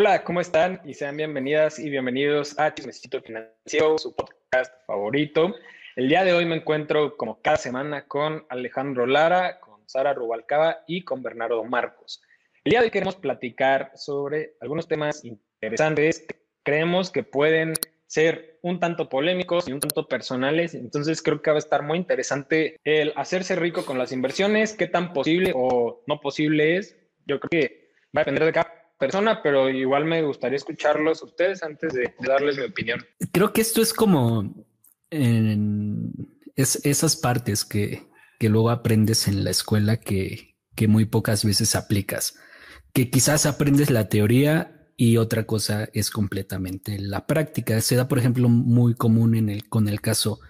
Hola, ¿cómo están? Y sean bienvenidas y bienvenidos a Chismecito Financiero, su podcast favorito. El día de hoy me encuentro, como cada semana, con Alejandro Lara, con Sara Rubalcaba y con Bernardo Marcos. El día de hoy queremos platicar sobre algunos temas interesantes que creemos que pueden ser un tanto polémicos y un tanto personales. Entonces creo que va a estar muy interesante el hacerse rico con las inversiones, qué tan posible o no posible es. Yo creo que va a depender de cada persona, pero igual me gustaría escucharlos ustedes antes de, darles mi opinión. Creo que esto es como en esas partes que, que, luego aprendes en la escuela que, que muy pocas veces aplicas, que quizás aprendes la teoría y otra cosa es completamente la práctica. Se da, por ejemplo, muy común en el, con el caso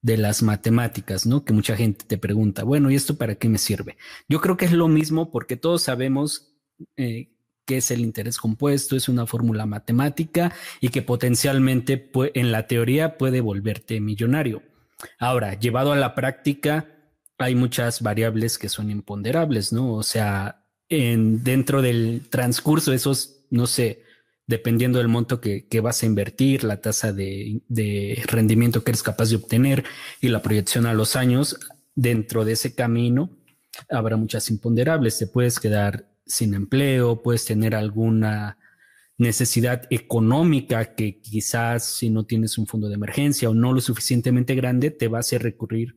de las matemáticas, ¿no? Que mucha gente te pregunta, bueno, ¿y esto para qué me sirve? Yo creo que es lo mismo porque todos sabemos eh, qué es el interés compuesto, es una fórmula matemática y que potencialmente en la teoría puede volverte millonario. Ahora, llevado a la práctica, hay muchas variables que son imponderables, ¿no? O sea, en, dentro del transcurso, esos, no sé, dependiendo del monto que, vas a invertir, la tasa de, de, rendimiento que eres capaz de obtener y la proyección a los años, dentro de ese camino habrá muchas imponderables. Te puedes quedar sin empleo, puedes tener alguna necesidad económica que quizás si no tienes un fondo de emergencia o no lo suficientemente grande, te va a hacer recurrir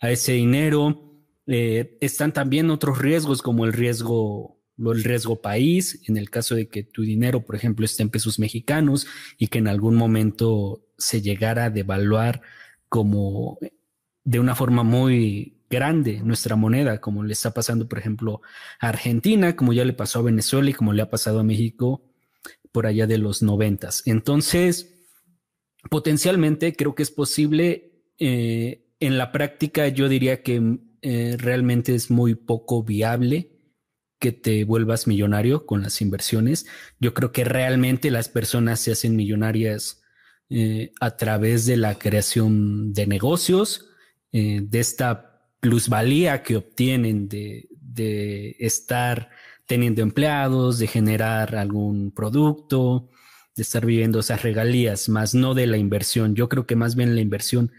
a ese dinero. Eh, están también otros riesgos como el riesgo, el riesgo país, en el caso de que tu dinero, por ejemplo, esté en pesos mexicanos y que en algún momento se llegara a devaluar como de una forma muy grande nuestra moneda, como le está pasando, por ejemplo, a Argentina, como ya le pasó a Venezuela y como le ha pasado a México por allá de los noventas. Entonces, potencialmente creo que es posible. Eh, en la práctica, yo diría que eh, realmente es muy poco viable que te vuelvas millonario con las inversiones. Yo creo que realmente las personas se hacen millonarias eh, a través de la creación de negocios, de esta plusvalía que obtienen de, estar teniendo empleados, de generar algún producto, de estar viviendo esas regalías, más no de la inversión. Yo creo que más bien la inversión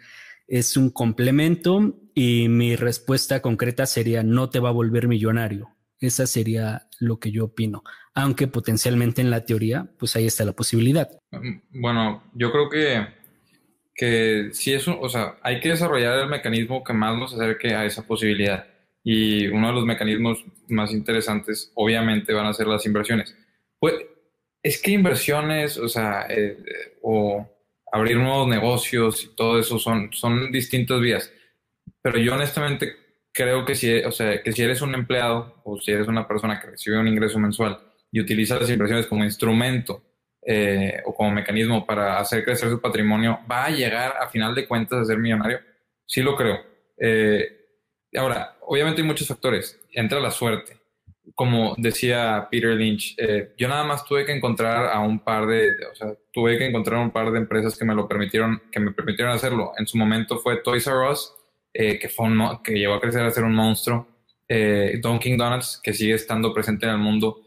es un complemento y mi respuesta concreta sería no te va a volver millonario. Esa sería lo que yo opino, aunque potencialmente en la teoría, pues ahí está la posibilidad. Bueno, yo creo que que si eso, o sea, hay que desarrollar el mecanismo que más nos acerque a esa posibilidad. Y uno de los mecanismos más interesantes, obviamente, van a ser las inversiones. Pues es que inversiones, o sea, eh, o abrir nuevos negocios y todo eso son, son distintas vías. Pero yo honestamente creo que si, o sea, que si eres un empleado o si eres una persona que recibe un ingreso mensual y utiliza las inversiones como instrumento eh, o como mecanismo para hacer crecer su patrimonio, va a llegar a final de cuentas a ser millonario? Sí lo creo. Eh, ahora, obviamente hay muchos factores. Entra la suerte. Como decía Peter Lynch, eh, yo nada más tuve que encontrar a un par de, o sea, tuve que encontrar un par de empresas que me lo permitieron, que me permitieron hacerlo. En su momento fue Toys R Us, que, fue que llegó a crecer a ser un monstruo. Dunkin' Donuts, que sigue estando presente en el mundo.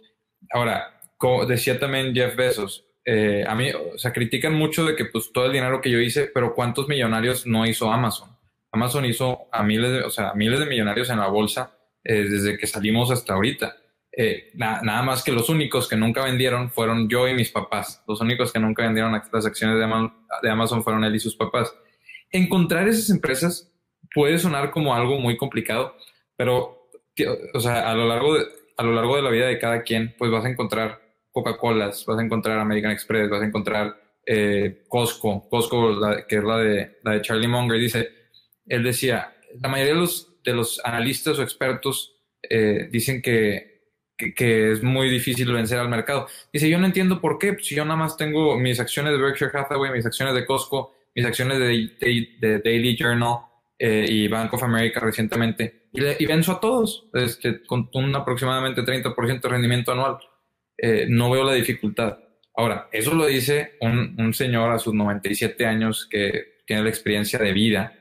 Ahora, como decía también Jeff Bezos, eh, a mí, o sea, critican mucho de que pues todo el dinero que yo hice, pero ¿cuántos millonarios no hizo Amazon? Amazon hizo a miles de, o sea, miles de millonarios en la bolsa eh, desde que salimos hasta ahorita. Eh, nada más que los únicos que nunca vendieron fueron yo y mis papás. Los únicos que nunca vendieron las acciones de, Amazon fueron él y sus papás. Encontrar esas empresas puede sonar como algo muy complicado, pero, o sea, a lo largo a lo largo de la vida de cada quien, pues vas a encontrar Coca-Colas, vas a encontrar American Express, vas a encontrar eh, Costco, Costco, que es la de, la de Charlie Munger, dice, él decía, la mayoría de los, de los analistas o expertos eh, dicen que, que, es muy difícil vencer al mercado. Dice, yo no entiendo por qué, si yo nada más tengo mis acciones de Berkshire Hathaway, mis acciones de Costco, mis acciones de, Daily Journal eh, y Bank of America recientemente, y, y venzo a todos este, con un aproximadamente 30% de rendimiento anual. Eh, no veo la dificultad. Ahora, eso lo dice un, señor a sus 97 años que tiene la experiencia de vida.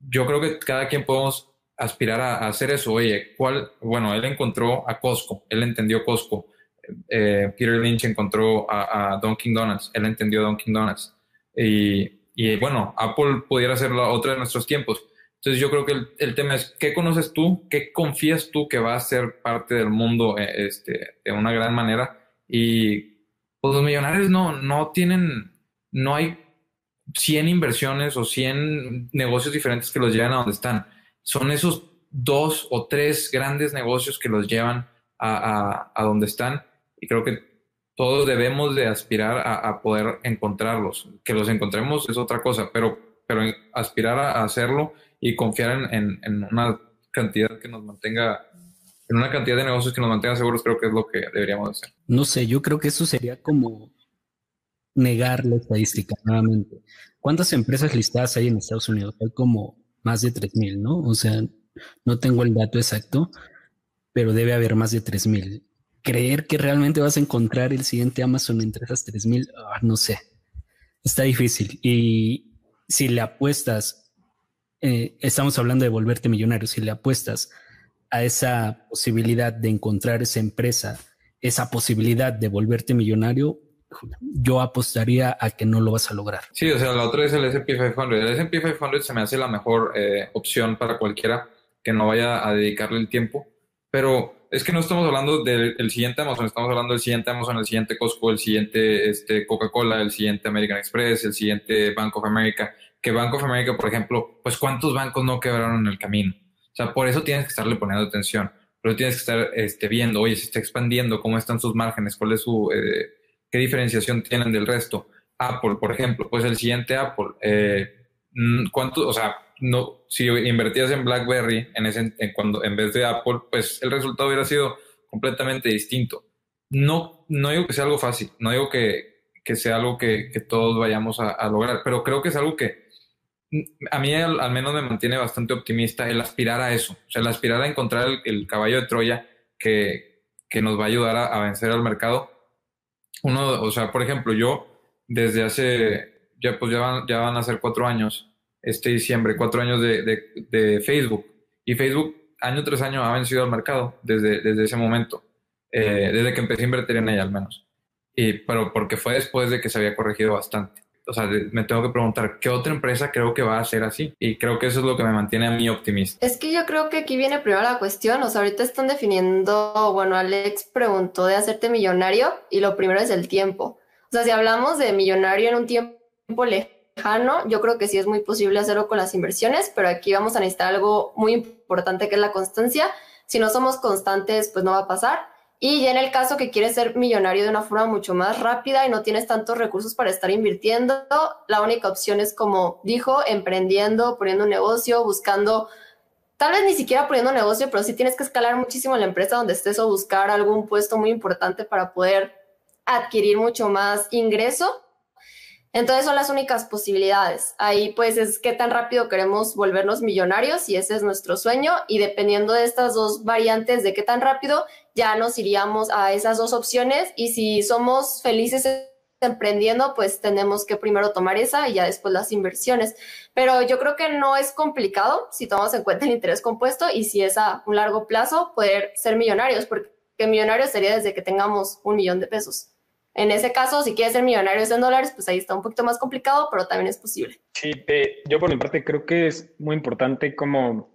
Yo creo que cada quien podemos aspirar a, hacer eso. Oye, ¿cuál? Bueno, él encontró a Costco, él entendió Costco. eh, Peter Lynch encontró a, Dunkin' Donuts, él entendió Dunkin' Donuts. Y, y, bueno, Apple pudiera ser la otra de nuestros tiempos. Entonces yo creo que el, tema es, ¿qué conoces tú? ¿Qué confías tú que va a ser parte del mundo eh, este, de una gran manera? Y pues los millonarios no, no tienen, no hay 100 inversiones o 100 negocios diferentes que los llevan a donde están. Son esos dos o tres grandes negocios que los llevan a, a, donde están y creo que todos debemos de aspirar a, poder encontrarlos. Que los encontremos es otra cosa, pero, pero aspirar a hacerlo y confiar en, en, una cantidad que nos mantenga, en una cantidad de negocios que nos mantenga seguros, creo que es lo que deberíamos hacer. No sé, yo creo que eso sería como negar la estadística nuevamente. ¿Cuántas empresas listadas hay en Estados Unidos? Hay como más de 3.000, ¿no? O sea, no tengo el dato exacto, pero debe haber más de 3.000. Creer que realmente vas a encontrar el siguiente Amazon entre esas 3.000, ah, no sé. Está difícil. Y si le apuestas, eh, estamos hablando de volverte millonario, si le apuestas a esa posibilidad de encontrar esa empresa, esa posibilidad de volverte millonario, yo apostaría a que no lo vas a lograr. Sí, o sea, la otra es el S&P 500. El S&P 500 se me hace la mejor eh, opción para cualquiera que no vaya a dedicarle el tiempo, pero es que no estamos hablando del siguiente Amazon, estamos hablando del siguiente Amazon, el siguiente Costco, el siguiente este, Coca-Cola, el siguiente American Express, el siguiente Bank of America, que Bank of America, por ejemplo, pues cuántos bancos no quebraron en el camino. O sea, por eso tienes que estarle poniendo atención, pero tienes que estar este, viendo, oye, se está expandiendo, cómo están sus márgenes, cuál es su... Eh, ¿Qué diferenciación tienen del resto? Apple, por ejemplo, pues el siguiente Apple, eh, mm, ¿cuánto, o sea, no, si invertías en BlackBerry en ese, cuando, en vez de Apple, pues el resultado hubiera sido completamente distinto. No, no digo que sea algo fácil, no digo que, que sea algo que, todos vayamos a, lograr, pero creo que es algo que a mí al, menos me mantiene bastante optimista el aspirar a eso, o sea, el aspirar a encontrar el, caballo de Troya que, que, nos va a ayudar a, vencer al mercado uno, o sea, por ejemplo, yo desde hace, ya pues ya van, ya van a ser cuatro años, este diciembre, cuatro años de, de, Facebook. Y Facebook año tras año ha vencido al mercado desde, desde ese momento, eh, desde que empecé a invertir en ella al menos. Y, pero porque fue después de que se había corregido bastante. O sea, me tengo que preguntar, ¿qué otra empresa creo que va a ser así? Y creo que eso es lo que me mantiene a mí optimista. Es que yo creo que aquí viene primero la cuestión. O sea, ahorita están definiendo, bueno, Alex preguntó de hacerte millonario y lo primero es el tiempo. O sea, si hablamos de millonario en un tiempo lejano, yo creo que sí es muy posible hacerlo con las inversiones, pero aquí vamos a necesitar algo muy importante que es la constancia. Si no somos constantes, pues no va a pasar. Y ya en el caso que quieres ser millonario de una forma mucho más rápida y no tienes tantos recursos para estar invirtiendo, la única opción es como dijo, emprendiendo, poniendo un negocio, buscando, tal vez ni siquiera poniendo un negocio, pero sí tienes que escalar muchísimo la empresa donde estés o buscar algún puesto muy importante para poder adquirir mucho más ingreso. Entonces son las únicas posibilidades. Ahí pues es qué tan rápido queremos volvernos millonarios y ese es nuestro sueño y dependiendo de estas dos variantes de qué tan rápido ya nos iríamos a esas dos opciones y si somos felices emprendiendo, pues tenemos que primero tomar esa y ya después las inversiones. Pero yo creo que no es complicado si tomamos en cuenta el interés compuesto y si es a un largo plazo poder ser millonarios, porque millonarios sería desde que tengamos un millón de pesos. En ese caso, si quieres ser millonario en dólares, pues ahí está un poquito más complicado, pero también es posible. Sí, yo por mi parte creo que es muy importante como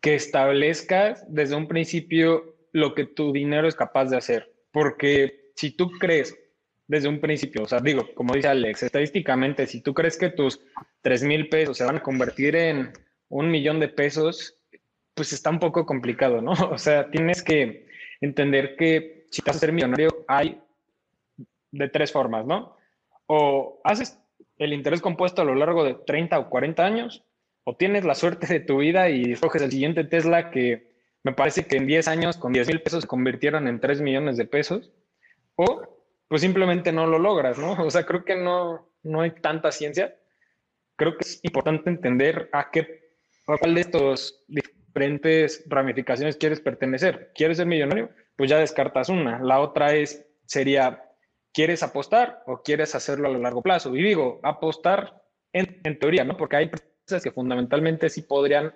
que establezcas desde un principio lo que tu dinero es capaz de hacer. Porque si tú crees desde un principio, o sea, digo, como dice Alex, estadísticamente, si tú crees que tus 3 mil pesos se van a convertir en un millón de pesos, pues está un poco complicado, ¿no? O sea, tienes que entender que si te vas a ser millonario, hay de tres formas, ¿no? O haces el interés compuesto a lo largo de 30 o 40 años, o tienes la suerte de tu vida y escoges el siguiente Tesla que me parece que en 10 años con 10 mil pesos se convirtieron en 3 millones de pesos. O pues simplemente no lo logras, ¿no? O sea, creo que no, no hay tanta ciencia. Creo que es importante entender a qué, a cuál de estos diferentes ramificaciones quieres pertenecer. ¿Quieres ser millonario? Pues ya descartas una. La otra es, sería, ¿quieres apostar o quieres hacerlo a lo largo plazo? Y digo, apostar en, teoría, ¿no? Porque hay empresas que fundamentalmente sí podrían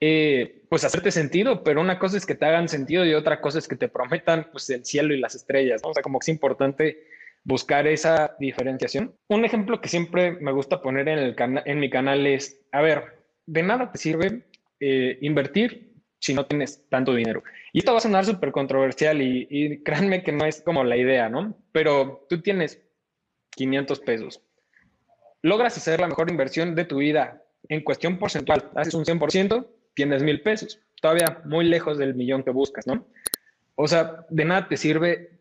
eh, pues hacerte sentido, pero una cosa es que te hagan sentido y otra cosa es que te prometan pues el cielo y las estrellas. O sea, como que es importante buscar esa diferenciación. Un ejemplo que siempre me gusta poner en, el en mi canal es, a ver, de nada te sirve eh, invertir si no tienes tanto dinero. Y esto va a sonar súper controversial y, y créanme que no es como la idea, ¿no? Pero tú tienes 500 pesos. Logras hacer la mejor inversión de tu vida en cuestión porcentual. Haces un 100%, tienes mil pesos. Todavía muy lejos del millón que buscas, ¿no? O sea, de nada te sirve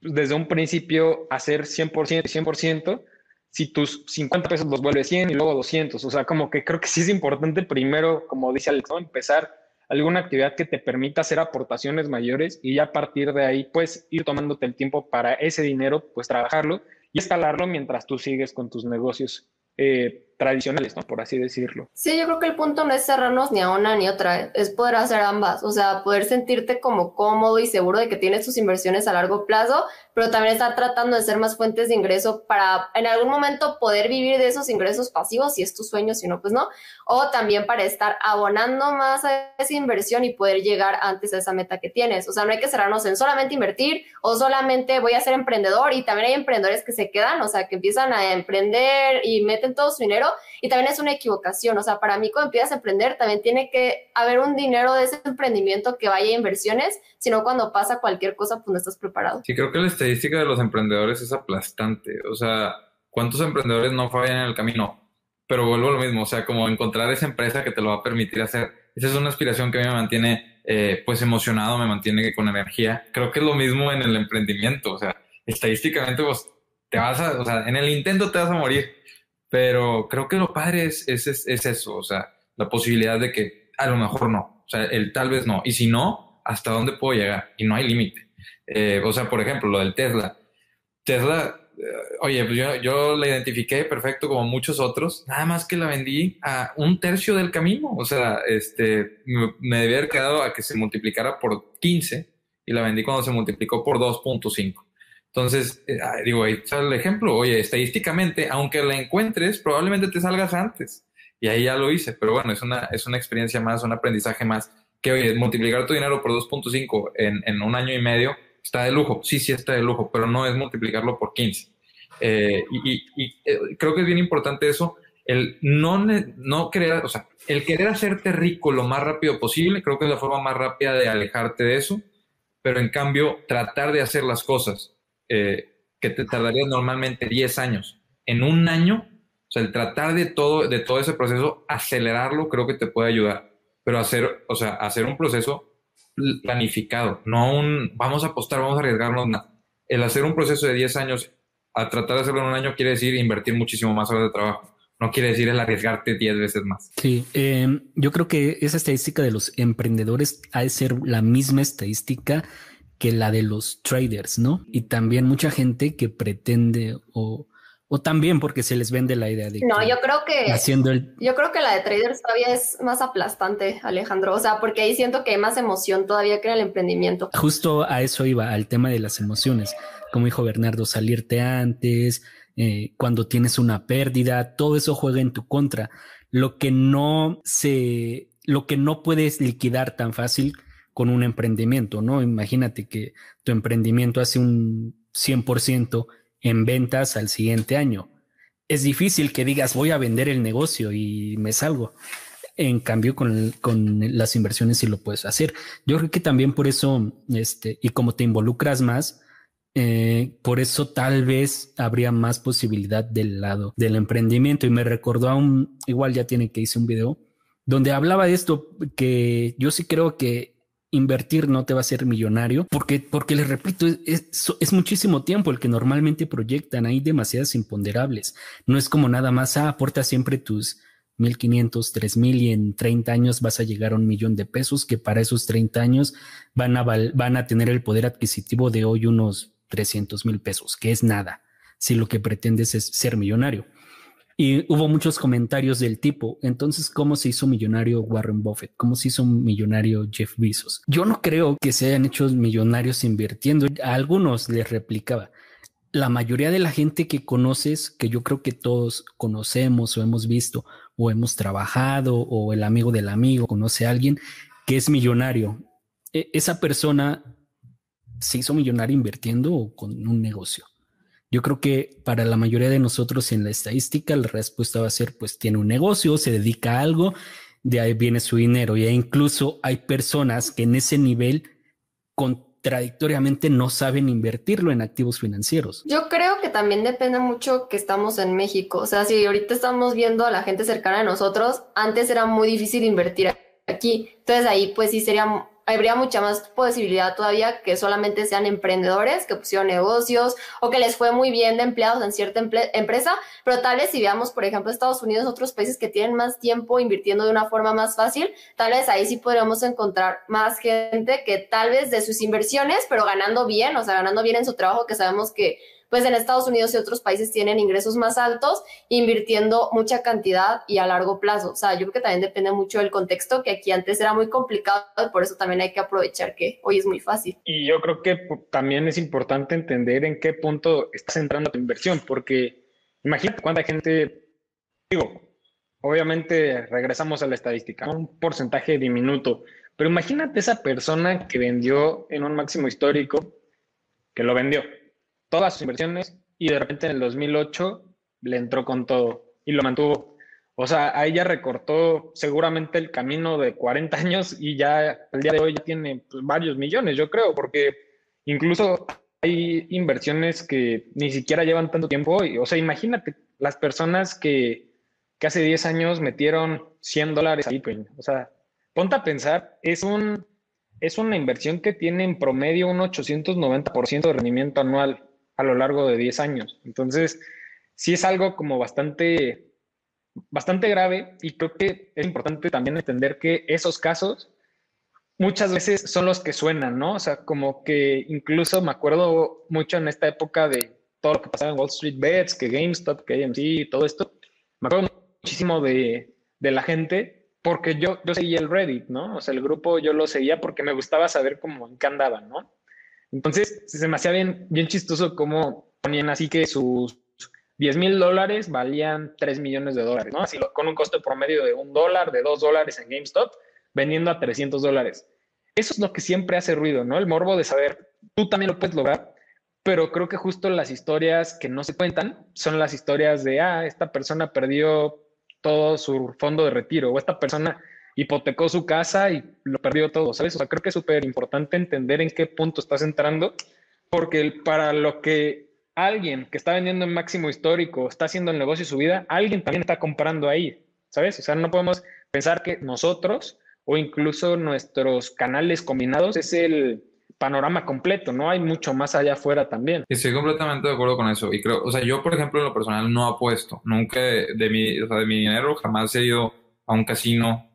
desde un principio hacer 100% y 100% si tus 50 pesos los vuelves 100 y luego 200. O sea, como que creo que sí es importante primero, como dice Alex, empezar alguna actividad que te permita hacer aportaciones mayores y ya a partir de ahí, pues ir tomándote el tiempo para ese dinero, pues trabajarlo y escalarlo mientras tú sigues con tus negocios. Eh, tradicionales, ¿no? Por así decirlo. Sí, yo creo que el punto no es cerrarnos ni a una ni a otra, es poder hacer ambas, o sea, poder sentirte como cómodo y seguro de que tienes tus inversiones a largo plazo, pero también estar tratando de ser más fuentes de ingreso para en algún momento poder vivir de esos ingresos pasivos, si es tu sueño, si no, pues no, o también para estar abonando más a esa inversión y poder llegar antes a esa meta que tienes. O sea, no hay que cerrarnos en solamente invertir o solamente voy a ser emprendedor y también hay emprendedores que se quedan, o sea, que empiezan a emprender y meten todo su dinero y también es una equivocación. O sea, para mí cuando empiezas a emprender también tiene que haber un dinero de ese emprendimiento que vaya a inversiones, sino cuando pasa cualquier cosa, pues no estás preparado. Sí, creo que la estadística de los emprendedores es aplastante. O sea, ¿cuántos emprendedores no fallan en el camino? Pero vuelvo a lo mismo, o sea, como encontrar esa empresa que te lo va a permitir hacer. Esa es una aspiración que a mí me mantiene eh, pues emocionado, me mantiene con energía. Creo que es lo mismo en el emprendimiento, o sea, estadísticamente pues te vas a, o sea, en el intento te vas a morir, pero creo que lo padre es, es, es, eso, o sea, la posibilidad de que a lo mejor no, o sea, el tal vez no. Y si no, ¿hasta dónde puedo llegar? Y no hay límite. Eh, o sea, por ejemplo, lo del Tesla. Tesla, eh, oye, pues yo, yo la identifiqué perfecto como muchos otros, nada más que la vendí a un tercio del camino. O sea, este, me, debía haber quedado a que se multiplicara por 15 y la vendí cuando se multiplicó por 2.5. Entonces, eh, digo, ahí sale el ejemplo. Oye, estadísticamente, aunque la encuentres, probablemente te salgas antes. Y ahí ya lo hice. Pero bueno, es una, es una experiencia más, un aprendizaje más. Que, oye, multiplicar tu dinero por 2.5 en, en un año y medio está de lujo. Sí, sí está de lujo, pero no es multiplicarlo por 15. Eh, y, y, eh, creo que es bien importante eso. El no, no querer, o sea, el querer hacerte rico lo más rápido posible, creo que es la forma más rápida de alejarte de eso. Pero en cambio, tratar de hacer las cosas eh, que te tardaría normalmente 10 años, en un año, o sea, el tratar de todo, de todo ese proceso, acelerarlo, creo que te puede ayudar. Pero hacer, o sea, hacer un proceso planificado, no un vamos a apostar, vamos a arriesgarnos nada. El hacer un proceso de 10 años a tratar de hacerlo en un año quiere decir invertir muchísimo más horas de trabajo. No quiere decir el arriesgarte 10 veces más. Sí, eh, yo creo que esa estadística de los emprendedores ha de ser la misma estadística que la de los traders, ¿no? Y también mucha gente que pretende o, o también porque se les vende la idea de no yo creo que haciendo el yo creo que la de traders todavía es más aplastante Alejandro. O sea porque ahí siento que hay más emoción todavía que en el emprendimiento. Justo a eso iba al tema de las emociones. Como dijo Bernardo salirte antes eh, cuando tienes una pérdida todo eso juega en tu contra. Lo que no se lo que no puedes liquidar tan fácil con un emprendimiento, ¿no? Imagínate que tu emprendimiento hace un 100% en ventas al siguiente año. Es difícil que digas voy a vender el negocio y me salgo. En cambio, con, con las inversiones sí lo puedes hacer. Yo creo que también por eso, este, y como te involucras más, eh, por eso tal vez habría más posibilidad del lado del emprendimiento. Y me recordó a un, igual ya tiene que hice un video, donde hablaba de esto, que yo sí creo que invertir no te va a ser millonario, porque, porque les repito, es, muchísimo tiempo el que normalmente proyectan, hay demasiadas imponderables. No es como nada más, ah, aporta siempre tus 1500, 3000 y en 30 años vas a llegar a un millón de pesos, que para esos 30 años van a, van a tener el poder adquisitivo de hoy unos 300 mil pesos, que es nada, si lo que pretendes es ser millonario. Y hubo muchos comentarios del tipo, entonces, ¿cómo se hizo millonario Warren Buffett? ¿Cómo se hizo millonario Jeff Bezos? Yo no creo que se hayan hecho millonarios invirtiendo. A algunos les replicaba. La mayoría de la gente que conoces, que yo creo que todos conocemos o hemos visto o hemos trabajado o el amigo del amigo conoce a alguien que es millonario. E, esa persona se hizo millonario invirtiendo o con un negocio. Yo creo que para la mayoría de nosotros en la estadística la respuesta va a ser pues tiene un negocio, se dedica a algo, de ahí viene su dinero y incluso hay personas que en ese nivel contradictoriamente no saben invertirlo en activos financieros. Yo creo que también depende mucho que estamos en México. O sea, si ahorita estamos viendo a la gente cercana a nosotros, antes era muy difícil invertir aquí. Entonces ahí pues sí sería habría mucha más posibilidad todavía que solamente sean emprendedores que pusieron negocios o que les fue muy bien de empleados en cierta empresa, pero tal vez si veamos, por ejemplo, Estados Unidos, otros países que tienen más tiempo invirtiendo de una forma más fácil, tal vez ahí sí podríamos encontrar más gente que tal vez de sus inversiones, pero ganando bien, o sea, ganando bien en su trabajo, que sabemos que pues en Estados Unidos y otros países tienen ingresos más altos, invirtiendo mucha cantidad y a largo plazo. O sea, yo creo que también depende mucho del contexto, que aquí antes era muy complicado por eso también hay que aprovechar que hoy es muy fácil. Y yo creo que también es importante entender en qué punto estás entrando tu inversión, porque imagínate cuánta gente, digo, obviamente regresamos a la estadística, un porcentaje diminuto, pero imagínate esa persona que vendió en un máximo histórico, que lo vendió todas sus inversiones y de repente en el 2008 le entró con todo y lo mantuvo. O sea, ahí ya recortó seguramente el camino de 40 años y ya el día de hoy ya tiene pues, varios millones, yo creo, porque incluso hay inversiones que ni siquiera llevan tanto tiempo. o sea, imagínate las personas que, que hace 10 años metieron 100 dólares a Bitcoin. O sea, ponte a pensar, es un es una inversión que tiene en promedio un 890% de rendimiento anual a lo largo de 10 años. Entonces, sí es algo como bastante, bastante grave y creo que es importante también entender que esos casos muchas veces son los que suenan, ¿no? O sea, como que incluso me acuerdo mucho en esta época de todo lo que pasaba en Wall Street Bets, que GameStop, que AMC y todo esto. Me acuerdo muchísimo de, de la gente porque yo, yo seguía el Reddit, ¿no? O sea, el grupo yo lo seguía porque me gustaba saber cómo en qué andaban, ¿no? Entonces, se me hacía bien, bien chistoso cómo ponían así que sus 10 mil dólares valían 3 millones de dólares, ¿no? Así con un costo promedio de un dólar, de dos dólares en GameStop, vendiendo a 300 dólares. Eso es lo que siempre hace ruido, ¿no? El morbo de saber, tú también lo puedes lograr, pero creo que justo las historias que no se cuentan son las historias de, ah, esta persona perdió todo su fondo de retiro, o esta persona hipotecó su casa y lo perdió todo, ¿sabes? O sea, creo que es súper importante entender en qué punto estás entrando, porque para lo que alguien que está vendiendo en máximo histórico está haciendo el negocio de su vida, alguien también está comprando ahí, ¿sabes? O sea, no podemos pensar que nosotros o incluso nuestros canales combinados es el panorama completo, ¿no? Hay mucho más allá afuera también. Estoy completamente de acuerdo con eso. Y creo, o sea, yo, por ejemplo, en lo personal no apuesto. Nunca de mi, o sea, de mi dinero jamás he ido a un casino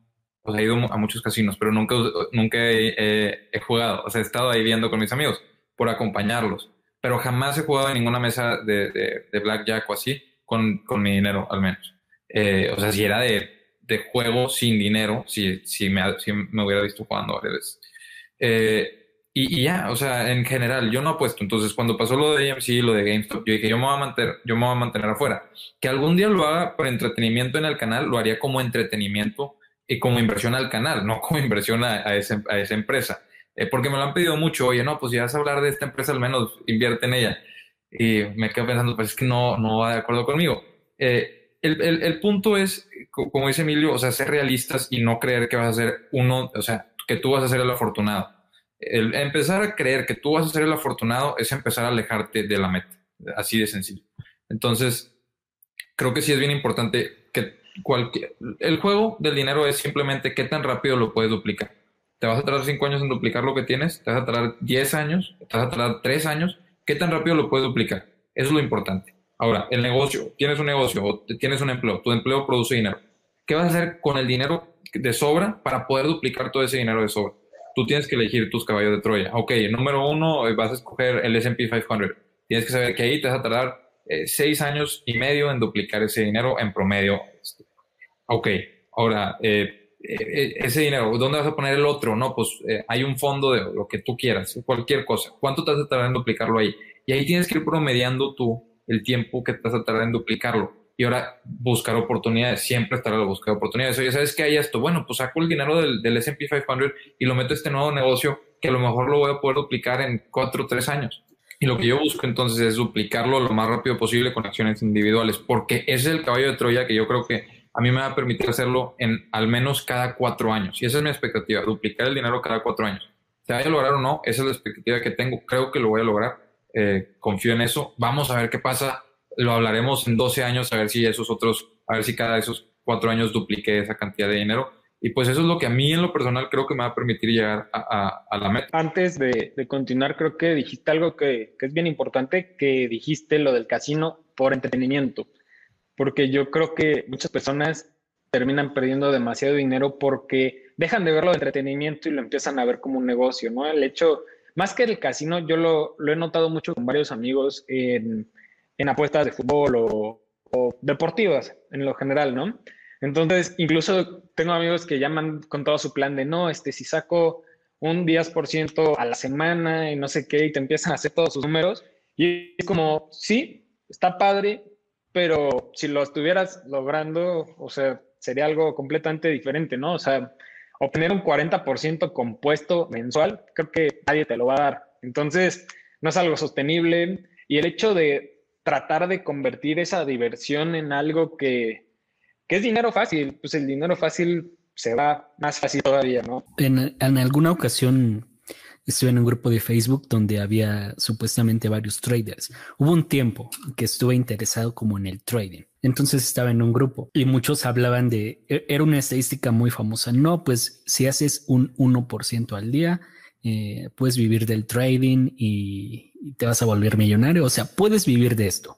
pues he ido a muchos casinos, pero nunca, nunca he, jugado. O sea, he estado ahí viendo con mis amigos por acompañarlos, pero jamás he jugado en ninguna mesa de, de, blackjack o así con, con, mi dinero, al menos. Eh, o sea, si era de, de juego sin dinero, si, si, me, si me hubiera visto jugando varias veces. Eh, y, y, ya, o sea, en general, yo no apuesto. Entonces, cuando pasó lo de AMC y lo de GameStop, yo dije, yo me voy a mantener, yo me voy a mantener afuera. Que algún día lo haga por entretenimiento en el canal, lo haría como entretenimiento y como inversión al canal, no como inversión a, a, esa, a esa, empresa. Eh, porque me lo han pedido mucho, oye, no, pues si vas a hablar de esta empresa, al menos invierte en ella. Y me quedo pensando, pues es que no, no va de acuerdo conmigo. Eh, el, el, el, punto es, como dice Emilio, o sea, ser realistas y no creer que vas a ser uno, o sea, que tú vas a ser el afortunado. El empezar a creer que tú vas a ser el afortunado es empezar a alejarte de la meta, así de sencillo. Entonces, creo que sí es bien importante cualquier, el juego del dinero es simplemente qué tan rápido lo puedes duplicar. Te vas a tardar 5 años en duplicar lo que tienes, te vas a tardar 10 años, te vas a tardar 3 años, qué tan rápido lo puedes duplicar. Eso es lo importante. Ahora, el negocio, tienes un negocio o tienes un empleo, tu empleo produce dinero. ¿Qué vas a hacer con el dinero de sobra para poder duplicar todo ese dinero de sobra? Tú tienes que elegir tus caballos de Troya. Ok, número uno, eh, vas a escoger el SP 500. Tienes que saber que ahí te vas a tardar eh, seis años y medio en duplicar ese dinero en promedio. Ok, ahora, eh, eh, ese dinero, ¿dónde vas a poner el otro? No, pues hay un fondo de lo que tú quieras, cualquier cosa. ¿Cuánto te vas a tardar en duplicarlo ahí? Y ahí tienes que ir promediando tú el tiempo que te vas a tardar en duplicarlo. y ahora buscar oportunidades, siempre estar a la búsqueda de oportunidades. Oye, ¿sabes qué hay esto? Bueno, pues saco el dinero del, del S&P 500 y lo meto a este nuevo negocio que a lo mejor lo voy a poder duplicar en cuatro o tres años. Y lo que yo busco entonces es duplicarlo lo más rápido posible con acciones individuales, porque ese es el caballo de Troya que yo creo que a mí me va a permitir hacerlo en al menos cada cuatro años. Y esa es mi expectativa, duplicar el dinero cada cuatro años. Se vaya a lograr o no, esa es la expectativa que tengo. Creo que lo voy a lograr. Eh, confío en eso. Vamos a ver qué pasa. Lo hablaremos en 12 años, a ver si esos otros, a ver si cada esos cuatro años duplique esa cantidad de dinero. Y pues eso es lo que a mí en lo personal creo que me va a permitir llegar a, la meta. Antes de, continuar, creo que dijiste algo que, que, es bien importante, que dijiste lo del casino por entretenimiento, porque yo creo que muchas personas terminan perdiendo demasiado dinero porque dejan de verlo de entretenimiento y lo empiezan a ver como un negocio, ¿no? El hecho, más que el casino, yo lo, lo he notado mucho con varios amigos en, en apuestas de fútbol o, o deportivas en lo general, ¿no? Entonces, incluso tengo amigos que llaman con todo su plan de, no, este, si saco un 10% a la semana y no sé qué, y te empiezan a hacer todos sus números. Y es como, sí, está padre, pero si lo estuvieras logrando, o sea, sería algo completamente diferente, ¿no? O sea, obtener un 40% compuesto mensual, creo que nadie te lo va a dar. Entonces, no es algo sostenible. Y el hecho de tratar de convertir esa diversión en algo que, ¿Qué es dinero fácil? Pues el dinero fácil se va más fácil todavía, ¿no? En, alguna ocasión estuve en un grupo de Facebook donde había supuestamente varios traders. Hubo un tiempo que estuve interesado como en el trading. Entonces estaba en un grupo y muchos hablaban de, e, era una estadística muy famosa. No, pues si haces un 1% al día, eh, puedes vivir del trading y te vas a volver millonario. O sea, puedes vivir de esto.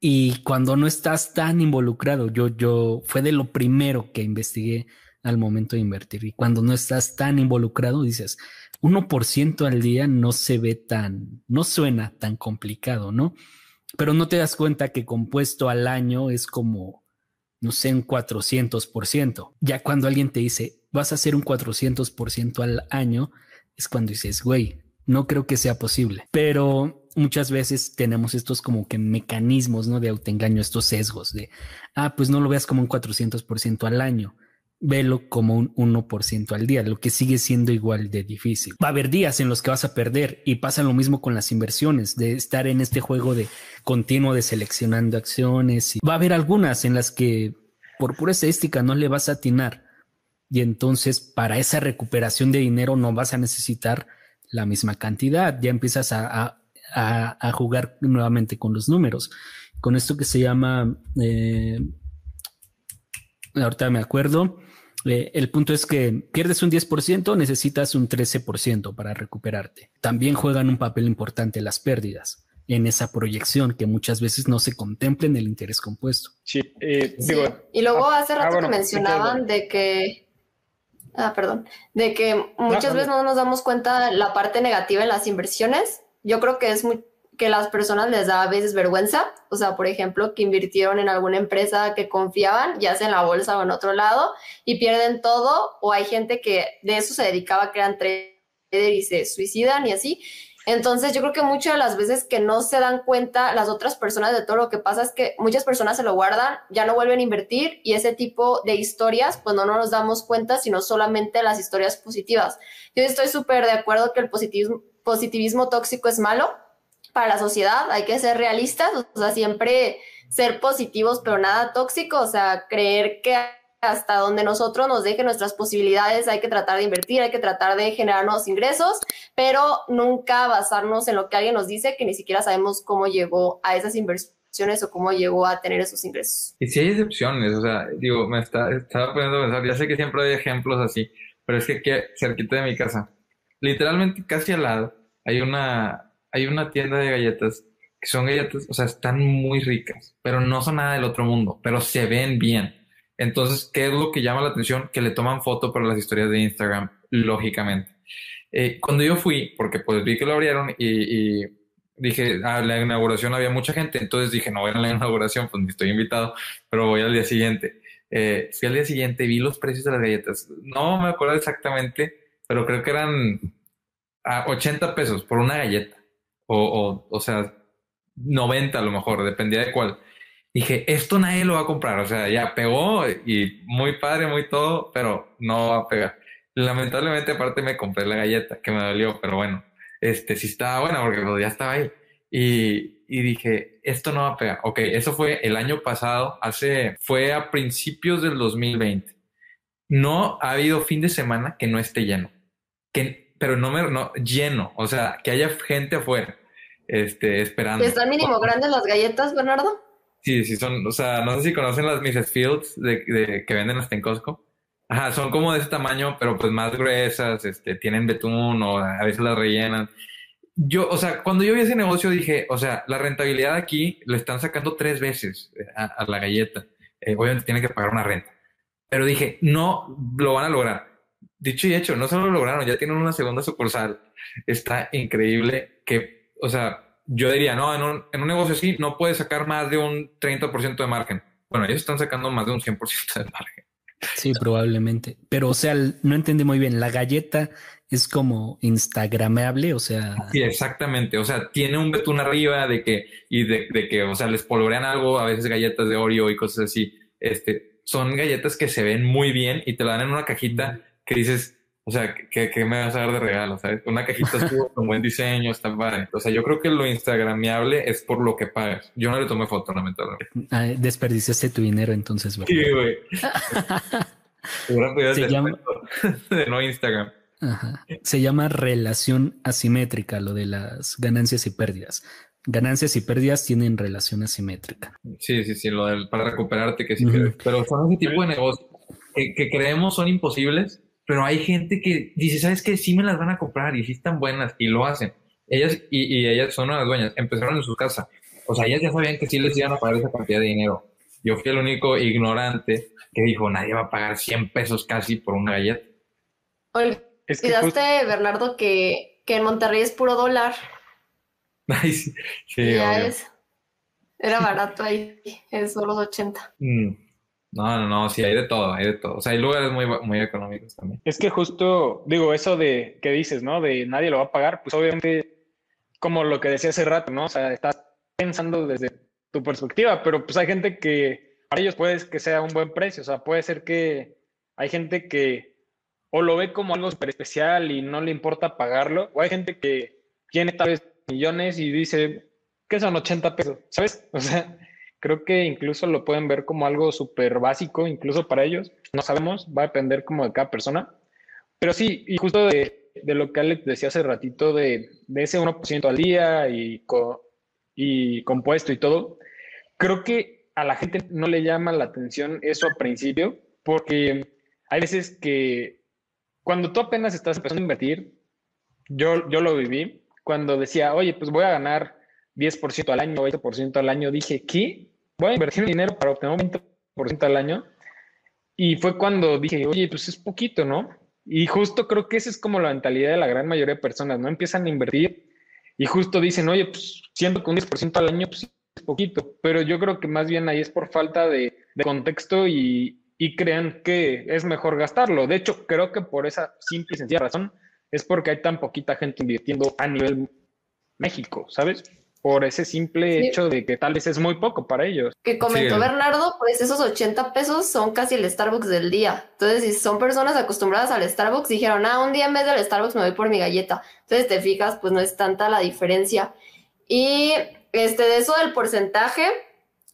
Y cuando no estás tan involucrado, yo, yo fue de lo primero que investigué al momento de invertir. Y cuando no estás tan involucrado, dices, 1% al día no se ve tan, no suena tan complicado, ¿no? Pero no te das cuenta que compuesto al año es como, no sé, un 400%. Ya cuando alguien te dice, vas a hacer un 400% al año, es cuando dices, güey, no creo que sea posible. Pero muchas veces tenemos estos como que mecanismos, ¿no? De autoengaño, estos sesgos de, ah, pues no lo veas como un 400% al año, velo como un 1% al día, lo que sigue siendo igual de difícil. Va a haber días en los que vas a perder y pasa lo mismo con las inversiones, de estar en este juego de continuo de seleccionando acciones. Va a haber algunas en las que por pura estadística no le vas a atinar y entonces para esa recuperación de dinero no vas a necesitar la misma cantidad, ya empiezas a, a, jugar nuevamente con los números. Con esto que se llama, eh, ahorita me acuerdo, eh, el punto es que pierdes un 10%, necesitas un 13% para recuperarte. También juegan un papel importante las pérdidas en esa proyección que muchas veces no se contempla en el interés compuesto. Sí, eh, y luego ah, hace rato ah, que mencionaban de que, ah, perdón, de que muchas veces no nos damos cuenta la parte negativa en las inversiones yo creo que es muy, que las personas les da a veces vergüenza, o sea, por ejemplo, que invirtieron en alguna empresa que confiaban, ya sea en la bolsa o en otro lado, y pierden todo, o hay gente que de eso se dedicaba a crear trader y se suicidan y así. Entonces, yo creo que muchas de las veces que no se dan cuenta las otras personas de todo lo que pasa es que muchas personas se lo guardan, ya no vuelven a invertir y ese tipo de historias, pues no nos damos cuenta, sino solamente las historias positivas. Yo estoy súper de acuerdo que el positivismo tóxico es malo para la sociedad, hay que ser realistas, o sea, siempre ser positivos, pero nada tóxico, o sea, creer que hasta donde nosotros nos dejen nuestras posibilidades hay que tratar de invertir, hay que tratar de generar nuevos ingresos, pero nunca basarnos en lo que alguien nos dice que ni siquiera sabemos cómo llegó a esas inversiones o cómo llegó a tener esos ingresos. Y si hay excepciones, o sea, digo, me está, estaba poniendo a pensar, ya sé que siempre hay ejemplos así, pero es que aquí cerquita de mi casa, literalmente casi al lado, hay una, hay una tienda de galletas que son galletas, o sea, están muy ricas, pero no son nada del otro mundo, pero se ven bien. Entonces, ¿qué es lo que llama la atención? Que le toman foto para las historias de Instagram, lógicamente. Eh, cuando yo fui, porque pues vi que lo abrieron y, dije, a la inauguración había mucha gente, entonces dije, no voy a la inauguración, pues ni estoy invitado, pero voy al día siguiente. Eh, fui al día siguiente, vi los precios de las galletas. No me acuerdo exactamente, pero creo que eran a 80 pesos por una galleta. O, o, o sea, 90 a lo mejor, dependía de cuál. Dije, esto nadie lo va a comprar. O sea, ya pegó y muy padre, muy todo, pero no va a pegar. Lamentablemente, aparte me compré la galleta que me dolió, pero bueno, este sí estaba buena porque pues, ya estaba ahí. Y, y dije, esto no va a pegar. Ok, eso fue el año pasado, hace, fue a principios del 2020. No ha habido fin de semana que no esté lleno. Que, pero no me, no, lleno. O sea, que haya gente afuera, este, esperando. ¿Están mínimo grandes las galletas, Bernardo? Sí, sí, son, o sea, no sé si conocen las Mrs. Fields de, de, que venden hasta en Costco. Ajá, son como de ese tamaño, pero pues más gruesas, este, tienen betún o a veces las rellenan yo, o sea, cuando yo vi ese negocio dije, o sea, la rentabilidad aquí lo están sacando tres veces eh, a, la galleta. Eh, obviamente tiene que pagar una renta. Pero dije, no lo van a lograr. Dicho y hecho, no solo lo lograron, ya tienen una segunda sucursal. Está increíble que, o sea, yo diría, no, en un, en un negocio así no puedes sacar más de un 30% de margen. Bueno, ellos están sacando más de un 100% de margen. Sí, probablemente. Pero, o sea, no entendí muy bien. La galleta es como instagramable, o sea. Sí, exactamente. O sea, tiene un betún arriba de que, y de, que, o sea, les polvorean algo, a veces galletas de Oreo y cosas así. Este, son galletas que se ven muy bien y te la dan en una cajita que dices, o sea, ¿qué, me vas a dar de regalo? ¿Sabes? Una cajita con buen diseño, está padre. O sea, yo creo que lo instagramiable es por lo que pagas. Yo no le tomé foto, lamentablemente. Ah, desperdiciaste tu dinero entonces, ¿verdad? Sí, güey. Se llama... de no Instagram. Se llama relación asimétrica, lo de las ganancias y pérdidas. Ganancias y pérdidas tienen relación asimétrica. Sí, sí, sí, lo del para recuperarte que sí, pero son ese tipo de negocios que, creemos son imposibles, pero hay gente que dice, ¿sabes qué? Sí me las van a comprar y sí están buenas y lo hacen. Ellas y, ellas son las dueñas, empezaron en su casa. O sea, ellas ya sabían que sí les iban a pagar esa cantidad de dinero. Yo fui el único ignorante que dijo, nadie va a pagar 100 pesos casi por una galleta. Es Bernardo, que, en Monterrey es puro dólar. Ay, sí, ya es. Era barato ahí, es solo los 80. Mm. No, no, no, sí, hay de todo, hay de todo. O sea, hay lugares muy, muy económicos también. Es que justo, digo, eso de que dices, ¿no? De nadie lo va a pagar, pues obviamente, como lo que decía hace rato, ¿no? O sea, estás pensando desde tu perspectiva, pero pues hay gente que para ellos puede que sea un buen precio, o sea, puede ser que hay gente que o lo ve como algo súper especial y no le importa pagarlo, o hay gente que tiene tal vez millones y dice, ¿qué son 80 pesos? ¿Sabes? O sea, creo que incluso lo pueden ver como algo súper básico, incluso para ellos. No sabemos, va a depender como de cada persona. Pero sí, y justo de, lo que Alex decía hace ratito, de, ese 1% al día y, y compuesto y todo, creo que a la gente no le llama la atención eso al principio, porque hay veces que cuando tú apenas estás empezando a invertir, yo, yo lo viví, cuando decía, oye, pues voy a ganar 10% al año, 20% al año, dije, ¿qué? Voy a invertir dinero para obtener un 20% al año. Y fue cuando dije, oye, pues es poquito, ¿no? Y justo creo que esa es como la mentalidad de la gran mayoría de personas, ¿no? Empiezan a invertir y justo dicen, oye, pues siento que un 10% al año pues, es poquito, pero yo creo que más bien ahí es por falta de, de contexto y, y crean que es mejor gastarlo. De hecho, creo que por esa simple y sencilla razón es porque hay tan poquita gente invirtiendo a nivel México, ¿sabes? Por ese simple hecho de que tal vez es muy poco para ellos. Que comentó Bernardo, pues esos 80 pesos son casi el Starbucks del día. Entonces, si son personas acostumbradas al Starbucks, dijeron, ah, un día en vez del Starbucks me voy por mi galleta. Entonces, te fijas, pues no es tanta la diferencia. Y este, de eso del porcentaje,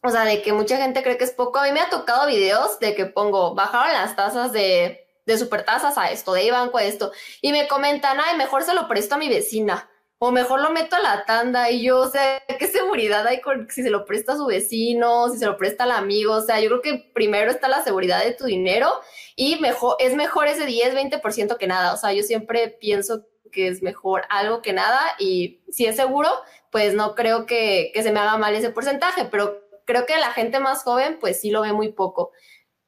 o sea, de que mucha gente cree que es poco. A mí me ha tocado videos de que pongo, bajaron las tasas de, de supertasas a esto, de banco a esto, y me comentan, ay, mejor se lo presto a mi vecina, o mejor lo meto a la tanda, y yo, o sea, ¿qué seguridad hay con si se lo presta a su vecino, si se lo presta al amigo? O sea, yo creo que primero está la seguridad de tu dinero, y mejor, es mejor ese 10, 20% que nada. O sea, yo siempre pienso que es mejor algo que nada, y si es seguro, pues no creo que, que se me haga mal ese porcentaje, pero creo que la gente más joven pues sí lo ve muy poco.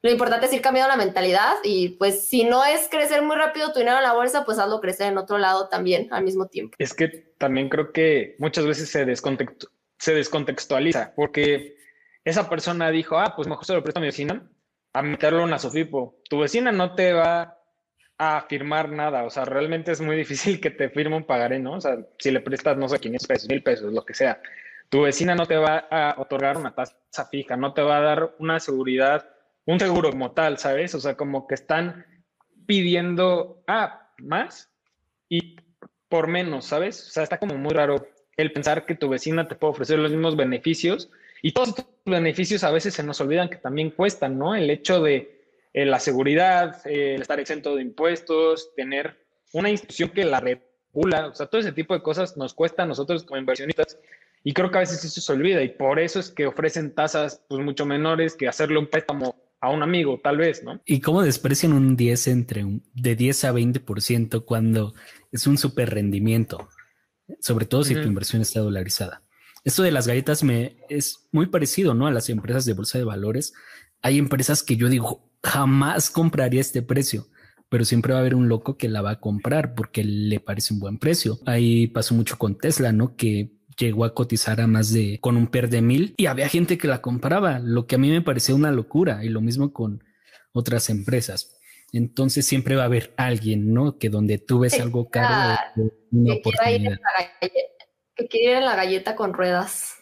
Lo importante es ir cambiando la mentalidad y pues si no es crecer muy rápido tu dinero en la bolsa, pues hazlo crecer en otro lado también al mismo tiempo. Es que también creo que muchas veces se, descontextualiza porque esa persona dijo, ah, pues mejor se lo presto a mi vecina a meterlo en la Sofipo. Tu vecina no te va a firmar nada, o sea, realmente es muy difícil que te firme un pagaré, ¿no? O sea, si le prestas, no sé, 500 pesos, 1000 pesos, lo que sea tu vecina no te va a otorgar una tasa fija, no te va a dar una seguridad, un seguro como tal, ¿sabes? O sea, como que están pidiendo, ah, más y por menos, ¿sabes? O sea, está como muy raro el pensar que tu vecina te puede ofrecer los mismos beneficios y todos estos beneficios a veces se nos olvidan que también cuestan, ¿no? El hecho de eh, la seguridad, eh, el estar exento de impuestos, tener una institución que la regula, o sea, todo ese tipo de cosas nos cuesta a nosotros como inversionistas y creo que a veces eso se olvida y por eso es que ofrecen tasas pues mucho menores que hacerle un préstamo a un amigo, tal vez, ¿no? ¿Y cómo desprecian un 10 entre un, de 10 a 20% cuando es un súper rendimiento? Sobre todo si tu inversión está dolarizada. Esto de las galletas me es muy parecido, ¿no? A las empresas de bolsa de valores. Hay empresas que yo digo, jamás compraría este precio, pero siempre va a haber un loco que la va a comprar porque le parece un buen precio. Ahí pasó mucho con Tesla, ¿no? Que llegó a cotizar a más de con un per de mil y había gente que la compraba, lo que a mí me parecía una locura y lo mismo con otras empresas. Entonces siempre va a haber alguien, ¿no? Que donde tú ves algo caro, una que oportunidad. Que quiere ir en la galleta con ruedas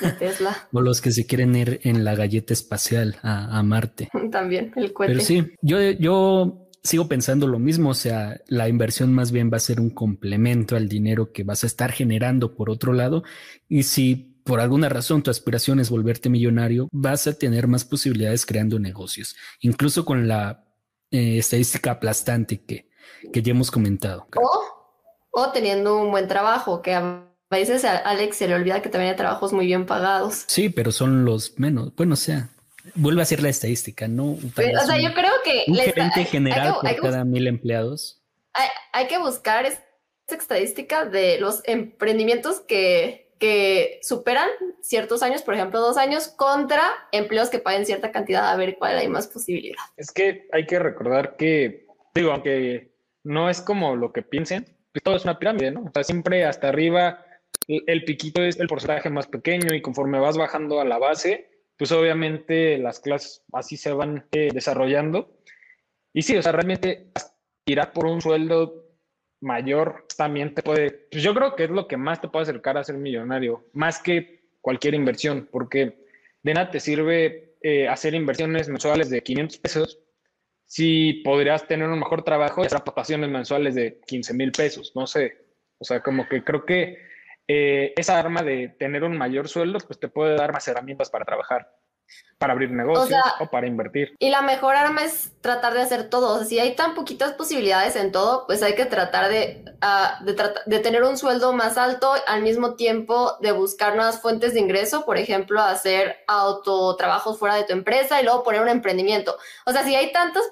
de Tesla. o los que se quieren ir en la galleta espacial a, a Marte. También, el cohete. Pero sí, yo, yo sigo pensando lo mismo, o sea, la inversión más bien va a ser un complemento al dinero que vas a estar generando por otro lado. Y si por alguna razón tu aspiración es volverte millonario, vas a tener más posibilidades creando negocios, incluso con la eh, estadística aplastante que, que ya hemos comentado. O, o teniendo un buen trabajo, que a veces a Alex se le olvida que también hay trabajos muy bien pagados. Sí, pero son los menos. Bueno, o sea, vuelve a ser la estadística, ¿no? o sea, yo creo que... Un gerente general por cada mil empleados. Hay, que buscar esta estadística de los emprendimientos que, que superan ciertos años, por ejemplo, dos años, contra empleos que paguen cierta cantidad, a ver cuál hay más posibilidad. Es que hay que recordar que, digo, aunque no es como lo que piensen, pues todo es una pirámide, ¿no? O sea, siempre hasta arriba el piquito es el porcentaje más pequeño y conforme vas bajando a la base, pues obviamente las clases así se van eh, desarrollando. Y sí, o sea, realmente tirar por un sueldo mayor también te puede, pues yo creo que es lo que más te puede acercar a ser millonario, más que cualquier inversión, porque de nada te sirve eh, hacer inversiones mensuales de 500 pesos si podrías tener un mejor trabajo y hacer aportaciones mensuales de 15 mil pesos, no sé. O sea, como que creo que eh, esa arma de tener un mayor sueldo, pues te puede dar más herramientas para trabajar, para abrir negocios o, para invertir. Y la mejor arma es tratar de hacer todo. O sea, si hay tan poquitas posibilidades en todo, pues hay que tratar de, uh, de, de, tener un sueldo más alto al mismo tiempo de buscar nuevas fuentes de ingreso, por ejemplo, hacer autotrabajos fuera de tu empresa y luego poner un emprendimiento. O sea, si hay tantas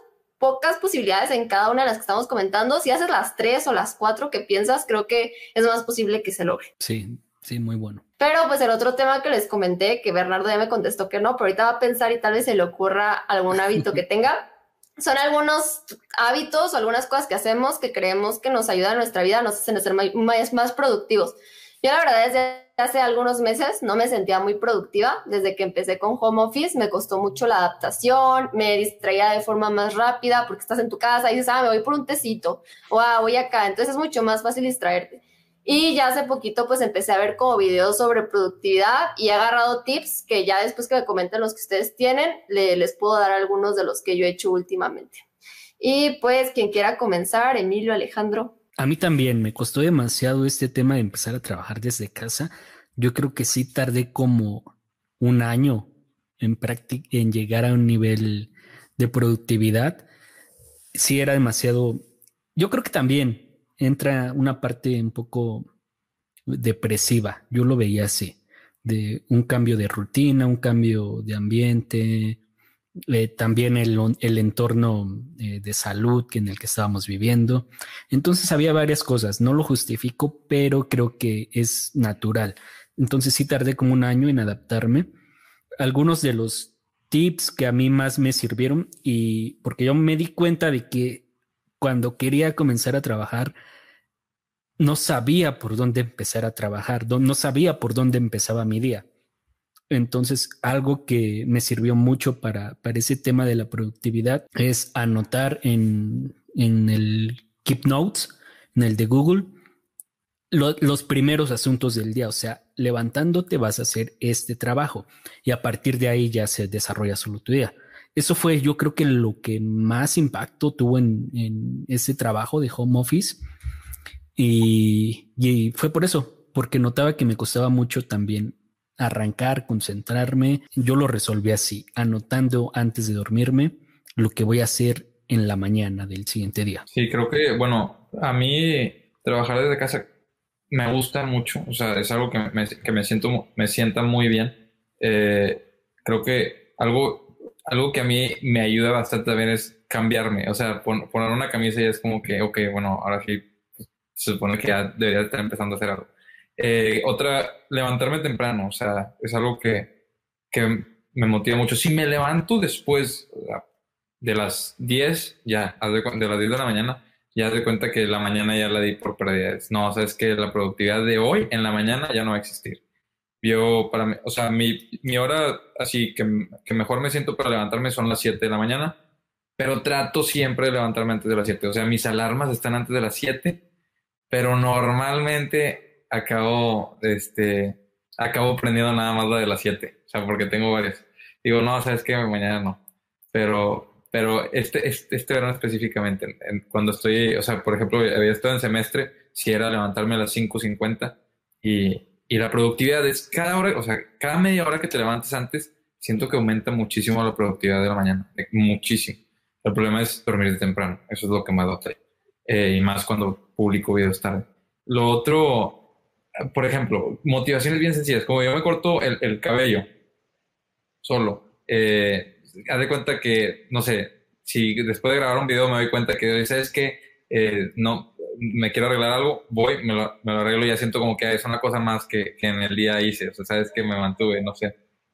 pocas posibilidades en cada una de las que estamos comentando. Si haces las tres o las cuatro que piensas, creo que es más posible que se logre. Sí, sí, muy bueno. Pero pues el otro tema que les comenté, que Bernardo ya me contestó que no, pero ahorita va a pensar y tal vez se le ocurra algún hábito que tenga. Son algunos hábitos o algunas cosas que hacemos que creemos que nos ayudan a nuestra vida, nos hacen ser más, más productivos. Yo la verdad desde hace algunos meses no me sentía muy productiva. Desde que empecé con home office me costó mucho la adaptación, me distraía de forma más rápida porque estás en tu casa y dices, ah, me voy por un tecito o ah, voy acá. Entonces es mucho más fácil distraerte. Y ya hace poquito pues empecé a ver como videos sobre productividad y he agarrado tips que ya después que me comenten los que ustedes tienen, les puedo dar algunos de los que yo he hecho últimamente. Y pues quien quiera comenzar, Emilio, Alejandro. A mí también me costó demasiado este tema de empezar a trabajar desde casa. Yo creo que sí tardé como un año en, en llegar a un nivel de productividad. Sí era demasiado. Yo creo que también entra una parte un poco depresiva. Yo lo veía así, de un cambio de rutina, un cambio de ambiente, eh, también el, el entorno eh, de salud en el que estábamos viviendo. Entonces había varias cosas, no lo justifico, pero creo que es natural. Entonces sí tardé como un año en adaptarme. Algunos de los tips que a mí más me sirvieron y porque yo me di cuenta de que cuando quería comenzar a trabajar, no sabía por dónde empezar a trabajar, no sabía por dónde empezaba mi día. Entonces, algo que me sirvió mucho para, para ese tema de la productividad es anotar en, en el Keep Notes, en el de Google, los primeros asuntos del día, o sea, levantándote vas a hacer este trabajo y a partir de ahí ya se desarrolla solo tu día. Eso fue yo creo que lo que más impacto tuvo en, en ese trabajo de home office y, y fue por eso, porque notaba que me costaba mucho también arrancar, concentrarme. Yo lo resolví así, anotando antes de dormirme lo que voy a hacer en la mañana del siguiente día. Sí, creo que, bueno, a mí trabajar desde casa me gusta mucho, o sea, es algo que me, que me siento, me sienta muy bien. Eh, creo que algo, algo que a mí me ayuda bastante también es cambiarme, o sea, poner una camisa y es como que, ok, bueno, ahora sí, pues, se supone que ya debería estar empezando a hacer algo. Eh, otra, levantarme temprano, o sea, es algo que, que me motiva mucho. Si me levanto después de las 10, ya, de las 10 de la mañana, ya de cuenta que la mañana ya la di por perdida. No, o sea, es que la productividad de hoy en la mañana ya no va a existir. Yo, para mí, o sea, mi, mi hora así que, que, mejor me siento para levantarme son las 7 de la mañana, pero trato siempre de levantarme antes de las 7. O sea, mis alarmas están antes de las 7, pero normalmente acabo, este, acabo prendiendo nada más la de las 7. O sea, porque tengo varias. Digo, no, sabes que mañana no. Pero pero este, este, este verano específicamente, cuando estoy, o sea, por ejemplo, había estado en semestre, si era levantarme a las 5.50 y, y la productividad es cada hora, o sea, cada media hora que te levantes antes, siento que aumenta muchísimo la productividad de la mañana, muchísimo. El problema es dormir temprano, eso es lo que más da eh, y más cuando publico videos tarde. Lo otro, por ejemplo, motivaciones bien sencillas, como yo me corto el, el cabello solo, eh, haz de cuenta que, no sé, si después de grabar un video me doy cuenta que, ¿sabes que eh, no, me quiero arreglar algo, voy, me lo, me lo, arreglo y ya siento como que es una cosa más que, que, en el día hice, o sea, sabes que me mantuve, no sé.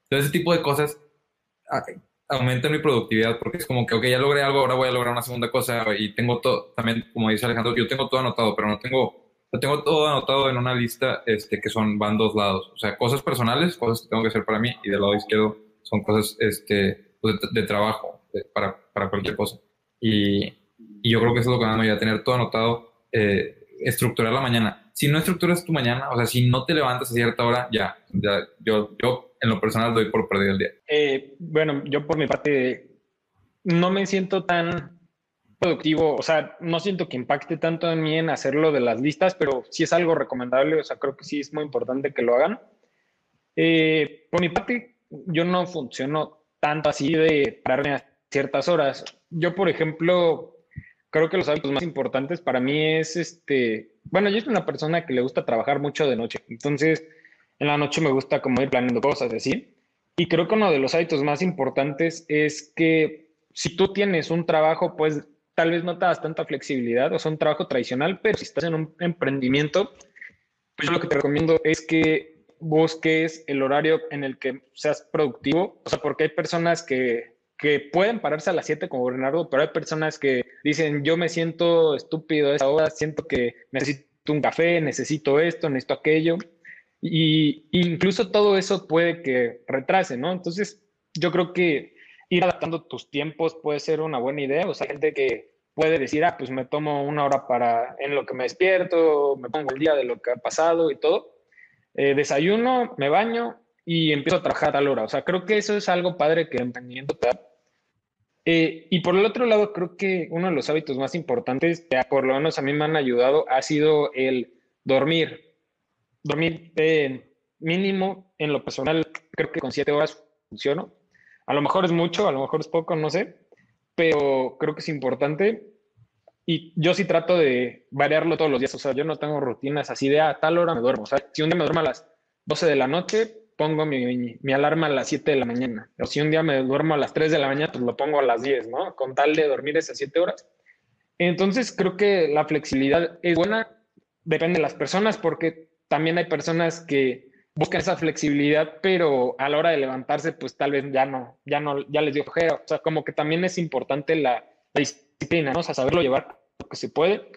Entonces, ese tipo de cosas ah, aumentan mi productividad porque es como que, ok, ya logré algo, ahora voy a lograr una segunda cosa y tengo todo, también, como dice Alejandro, yo tengo todo anotado, pero no tengo, lo tengo todo anotado en una lista este, que son, van dos lados, o sea, cosas personales, cosas que tengo que hacer para mí y del lado izquierdo son cosas, este, pues, de, trabajo para, para, cualquier cosa. Y, y, yo creo que eso es lo que vamos a tener todo anotado, eh, estructurar la mañana. Si no estructuras tu mañana, o sea, si no te levantas a cierta hora, ya, ya yo, yo en lo personal doy por perdido el día. Eh, bueno, yo por mi parte no me siento tan productivo, o sea, no siento que impacte tanto en mí en hacerlo de las listas, pero sí es algo recomendable, o sea, creo que sí es muy importante que lo hagan. Eh, por mi parte, yo no funciono tanto así de pararme a ciertas horas. Yo, por ejemplo, creo que los hábitos más importantes para mí es este, bueno, yo soy una persona que le gusta trabajar mucho de noche, entonces en la noche me gusta como ir planeando cosas así. Y creo que uno de los hábitos más importantes es que si tú tienes un trabajo, pues tal vez no te das tanta flexibilidad, o sea, un trabajo tradicional, pero si estás en un emprendimiento, pues lo que te recomiendo es que busques el horario en el que seas productivo. O sea, porque hay personas que, que pueden pararse a las 7 como Bernardo, pero hay personas que dicen, yo me siento estúpido a esa hora, siento que necesito un café, necesito esto, necesito aquello. Y, incluso todo eso puede que retrase, ¿no? Entonces, yo creo que ir adaptando tus tiempos puede ser una buena idea. O sea, gente que puede decir, ah, pues me tomo una hora para en lo que me despierto, me pongo el día de lo que ha pasado y todo. Eh, desayuno, me baño y empiezo a trabajar a tal hora. O sea, creo que eso es algo padre que el emprendimiento te da. Eh, y por el otro lado, creo que uno de los hábitos más importantes, que por lo menos a mí me han ayudado, ha sido el dormir. Dormir mínimo en lo personal, creo que con siete horas funciono. A lo mejor es mucho, a lo mejor es poco, no sé, pero creo que es importante. Y yo sí trato de variarlo todos los días. O sea, yo no tengo rutinas así de a ah, tal hora me duermo. O sea, si un día me duermo a las 12 de la noche, pongo mi, alarma a las 7 de la mañana. O si un día me duermo a las 3 de la mañana, pues lo pongo a las 10, ¿no? Con tal de dormir esas 7 horas. Entonces, creo que la flexibilidad es buena. Depende de las personas, porque también hay personas que buscan esa flexibilidad, pero a la hora de levantarse, pues tal vez ya no, ya no, ya les dio flojera. O sea, como que también es importante la, la disciplina, ¿no? O sea, saberlo llevar lo que se puede.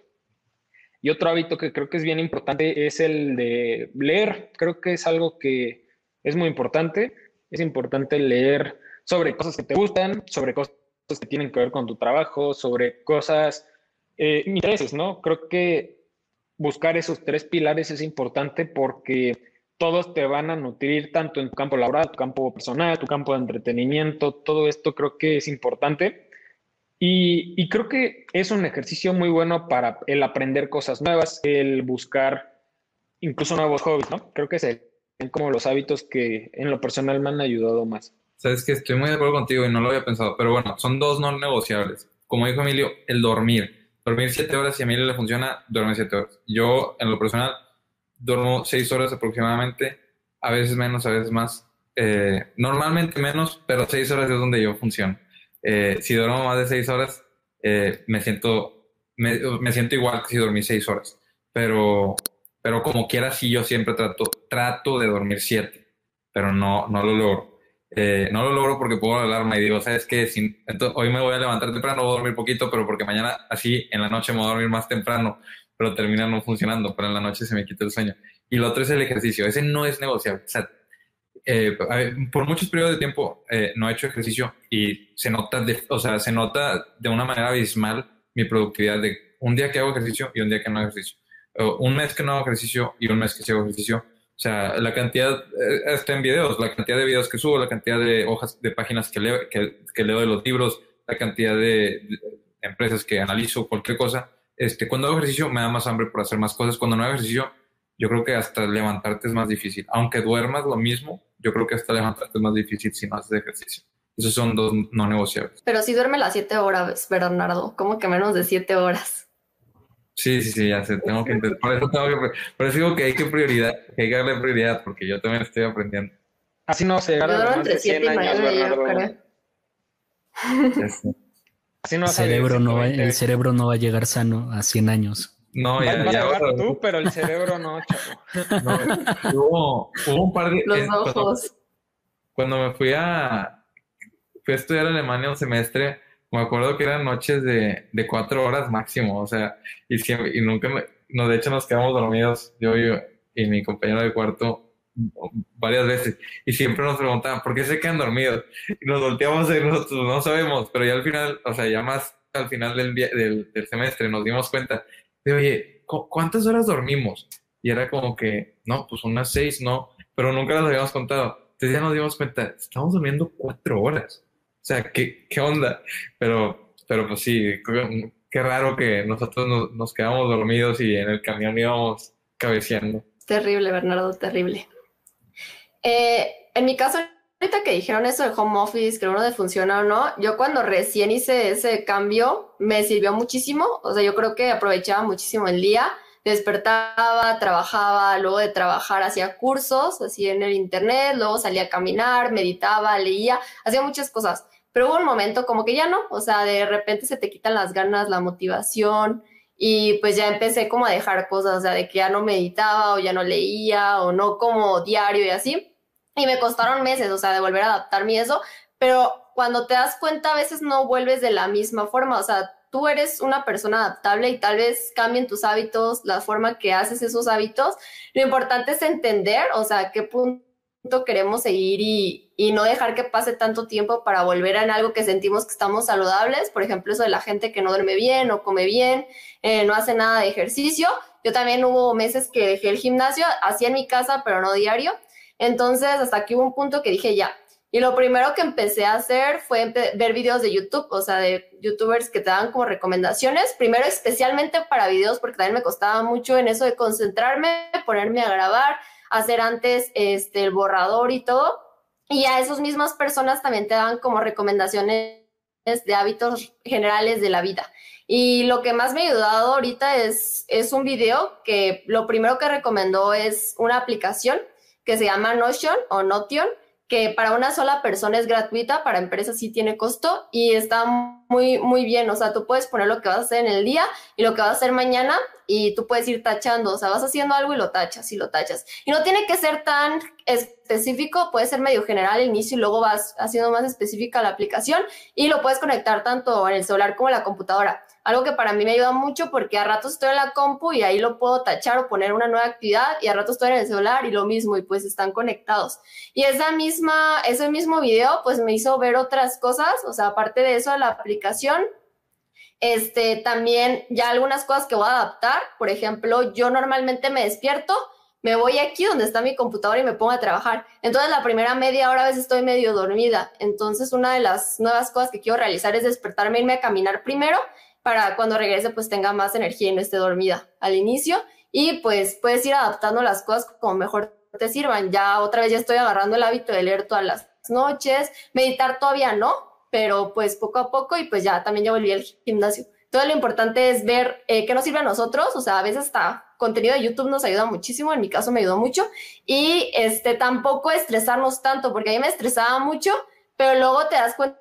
Y otro hábito que creo que es bien importante es el de leer. Creo que es algo que es muy importante. Es importante leer sobre cosas que te gustan, sobre cosas que tienen que ver con tu trabajo, sobre cosas, eh, intereses, ¿no? Creo que buscar esos tres pilares es importante porque todos te van a nutrir tanto en tu campo laboral, tu campo personal, tu campo de entretenimiento, todo esto creo que es importante. Y, creo que es un ejercicio muy bueno para el aprender cosas nuevas, el buscar incluso nuevos hobbies, ¿no? Creo que son como los hábitos que en lo personal me han ayudado más. Sabes que estoy muy de acuerdo contigo y no lo había pensado, pero bueno, son dos no negociables. Como dijo Emilio, el dormir. Dormir siete horas, si a Emilio le funciona, duerme siete horas. Yo, en lo personal, duermo seis horas aproximadamente, a veces menos, a veces más. Eh, normalmente menos, pero seis horas es donde yo funciono. Eh, si duermo más de seis horas, eh, me, siento, me, siento igual que si dormí seis horas. Pero, pero como quiera, sí, yo siempre trato, trato de dormir siete, pero no, no lo logro. Eh, no lo logro porque pongo la alarma y digo, ¿sabes qué? hoy me voy a levantar temprano, voy a dormir poquito, pero porque mañana así en la noche me voy a dormir más temprano, pero termina no funcionando, pero en la noche se me quita el sueño. Y lo otro es el ejercicio, ese no es negociable. O sea, eh, por muchos periodos de tiempo eh, no he hecho ejercicio y se nota, de, o sea, se nota de una manera abismal mi productividad de un día que hago ejercicio y un día que no hago ejercicio. un mes que no hago ejercicio y un mes que sí hago ejercicio. O sea, la cantidad, eh, está en videos, la cantidad de videos que subo, la cantidad de hojas, de páginas que leo, que, que leo de los libros, la cantidad de, empresas que analizo, cualquier cosa. Este, cuando hago ejercicio me da más hambre por hacer más cosas. Cuando no hago ejercicio, yo creo que hasta levantarte es más difícil. Aunque duermas lo mismo, yo creo que hasta levantarte es más difícil si no haces ejercicio. Esos son dos no negociables. Pero si duerme las siete horas, Bernardo, ¿cómo que menos de siete horas? Sí, sí, sí, ya sé, tengo que por eso tengo que, por eso digo que hay que prioridad, que hay que darle prioridad, porque yo también estoy aprendiendo. Así no se gana entre 100 años, Bernardo. Así no el cerebro no va, el cerebro no va a llegar sano a 100 años. No, ya, ya. tú, pero el cerebro no, chavo. No, hubo, hubo, un par de. Los ojos. Cuando, me fui a. Fui a estudiar Alemania un semestre, me acuerdo que eran noches de, de cuatro horas máximo, o sea, y, siempre, y nunca me. No, de hecho, nos quedamos dormidos, yo, y mi compañero de cuarto, varias veces y siempre nos preguntaban ¿por qué se quedan dormidos? y nos volteamos y nosotros no sabemos pero ya al final o sea ya más al final del, del, del semestre nos dimos cuenta de, oye, ¿cuántas horas dormimos? Y era como que, no, pues unas seis, no, pero nunca las habíamos contado. Entonces ya nos dimos cuenta, estamos durmiendo cuatro horas. O sea, ¿qué, qué onda? Pero, pero pues sí, qué raro que nosotros nos, quedamos dormidos y en el camión íbamos cabeceando. Terrible, Bernardo, terrible. Eh, en mi caso, ahorita que dijeron eso de home office, que uno de funciona o no, yo cuando recién hice ese cambio me sirvió muchísimo. O sea, yo creo que aprovechaba muchísimo el día. Despertaba, trabajaba, luego de trabajar hacía cursos, así en el internet, luego salía a caminar, meditaba, leía, hacía muchas cosas. Pero hubo un momento como que ya no, o sea, de repente se te quitan las ganas, la motivación, y pues ya empecé como a dejar cosas, o sea, de que ya no meditaba o ya no leía o no como diario y así y me costaron meses, o sea, de volver a adaptarme y eso, pero cuando te das cuenta a veces no vuelves de la misma forma, o sea, tú eres una persona adaptable y tal vez cambien tus hábitos, la forma que haces esos hábitos. Lo importante es entender, o sea, qué punto queremos seguir y, y, no dejar que pase tanto tiempo para volver en algo que sentimos que estamos saludables. Por ejemplo, eso de la gente que no duerme bien, no come bien, eh, no hace nada de ejercicio. Yo también hubo meses que dejé el gimnasio, hacía en mi casa, pero no diario. Entonces, hasta aquí hubo un punto que dije ya. Y lo primero que empecé a hacer fue ver videos de YouTube, o sea, de youtubers que te dan como recomendaciones. Primero, especialmente para videos, porque también me costaba mucho en eso de concentrarme, ponerme a grabar, hacer antes este, el borrador y todo. Y a esas mismas personas también te dan como recomendaciones de hábitos generales de la vida. Y lo que más me ha ayudado ahorita es, es un video que lo primero que recomendó es una aplicación que se llama Notion o Notion, que para una sola persona es gratuita, para empresas sí tiene costo y está muy, muy bien. O sea, tú puedes poner lo que vas a hacer en el día y lo que vas a hacer mañana y tú puedes ir tachando. O sea, vas haciendo algo y lo tachas y lo tachas. Y no tiene que ser tan específico, puede ser medio general al inicio y luego vas haciendo más específica la aplicación y lo puedes conectar tanto en el celular como en la computadora algo que para mí me ayuda mucho porque a ratos estoy en la compu y ahí lo puedo tachar o poner una nueva actividad y a ratos estoy en el celular y lo mismo y pues están conectados. Y esa misma, ese mismo video pues me hizo ver otras cosas, o sea, aparte de eso, la aplicación Este, también ya algunas cosas que voy a adaptar, por ejemplo, yo normalmente me despierto, me voy aquí donde está mi computadora y me pongo a trabajar. Entonces la primera media hora a veces estoy medio dormida. Entonces una de las nuevas cosas que quiero realizar es despertarme, irme a caminar primero para cuando regrese pues tenga más energía y no esté dormida al inicio. Y pues puedes ir adaptando las cosas como mejor te sirvan. Ya otra vez ya estoy agarrando el hábito de leer todas las noches, meditar todavía no, pero pues poco a poco y pues ya también ya volví al gimnasio. Todo lo importante es ver eh, qué nos sirve a nosotros, o sea, a veces hasta contenido de YouTube nos ayuda muchísimo, en mi caso me ayudó mucho, y este tampoco estresarnos tanto, porque a mí me estresaba mucho, pero luego te das cuenta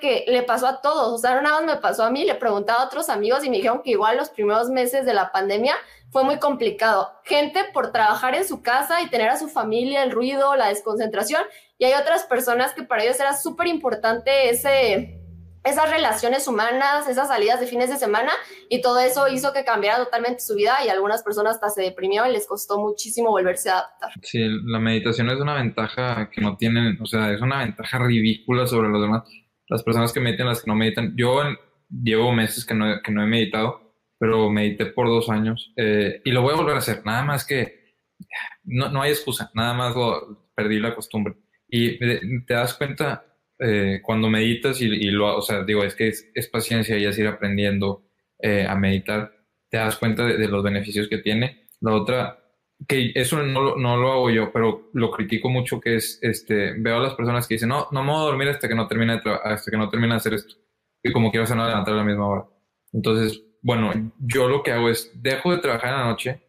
que le pasó a todos, o sea, no nada más me pasó a mí, le preguntaba a otros amigos y me dijeron que igual los primeros meses de la pandemia fue muy complicado. Gente por trabajar en su casa y tener a su familia, el ruido, la desconcentración, y hay otras personas que para ellos era súper importante ese, esas relaciones humanas, esas salidas de fines de semana, y todo eso hizo que cambiara totalmente su vida y algunas personas hasta se deprimieron y les costó muchísimo volverse a adaptar. Sí, la meditación es una ventaja que no tienen, o sea, es una ventaja ridícula sobre los demás. Las personas que meditan, las que no meditan. Yo llevo meses que no, que no he meditado pero medité por dos años eh, y lo voy a volver a hacer. Nada más que no, no hay excusa, nada más perdí la costumbre. Y te das cuenta eh, cuando meditas y, lo, o sea, digo, es que es, paciencia y es ir aprendiendo eh, a meditar, te das cuenta de, los beneficios que tiene. La otra, que eso no, no, lo hago yo, pero lo critico mucho, que es, este, veo a las personas que dicen, no, no me voy a dormir hasta que no termine de, hasta que no termine de hacer esto. Y como quiero hacer, no levantar a la misma hora. Entonces, bueno, yo lo que hago es dejo de trabajar en la noche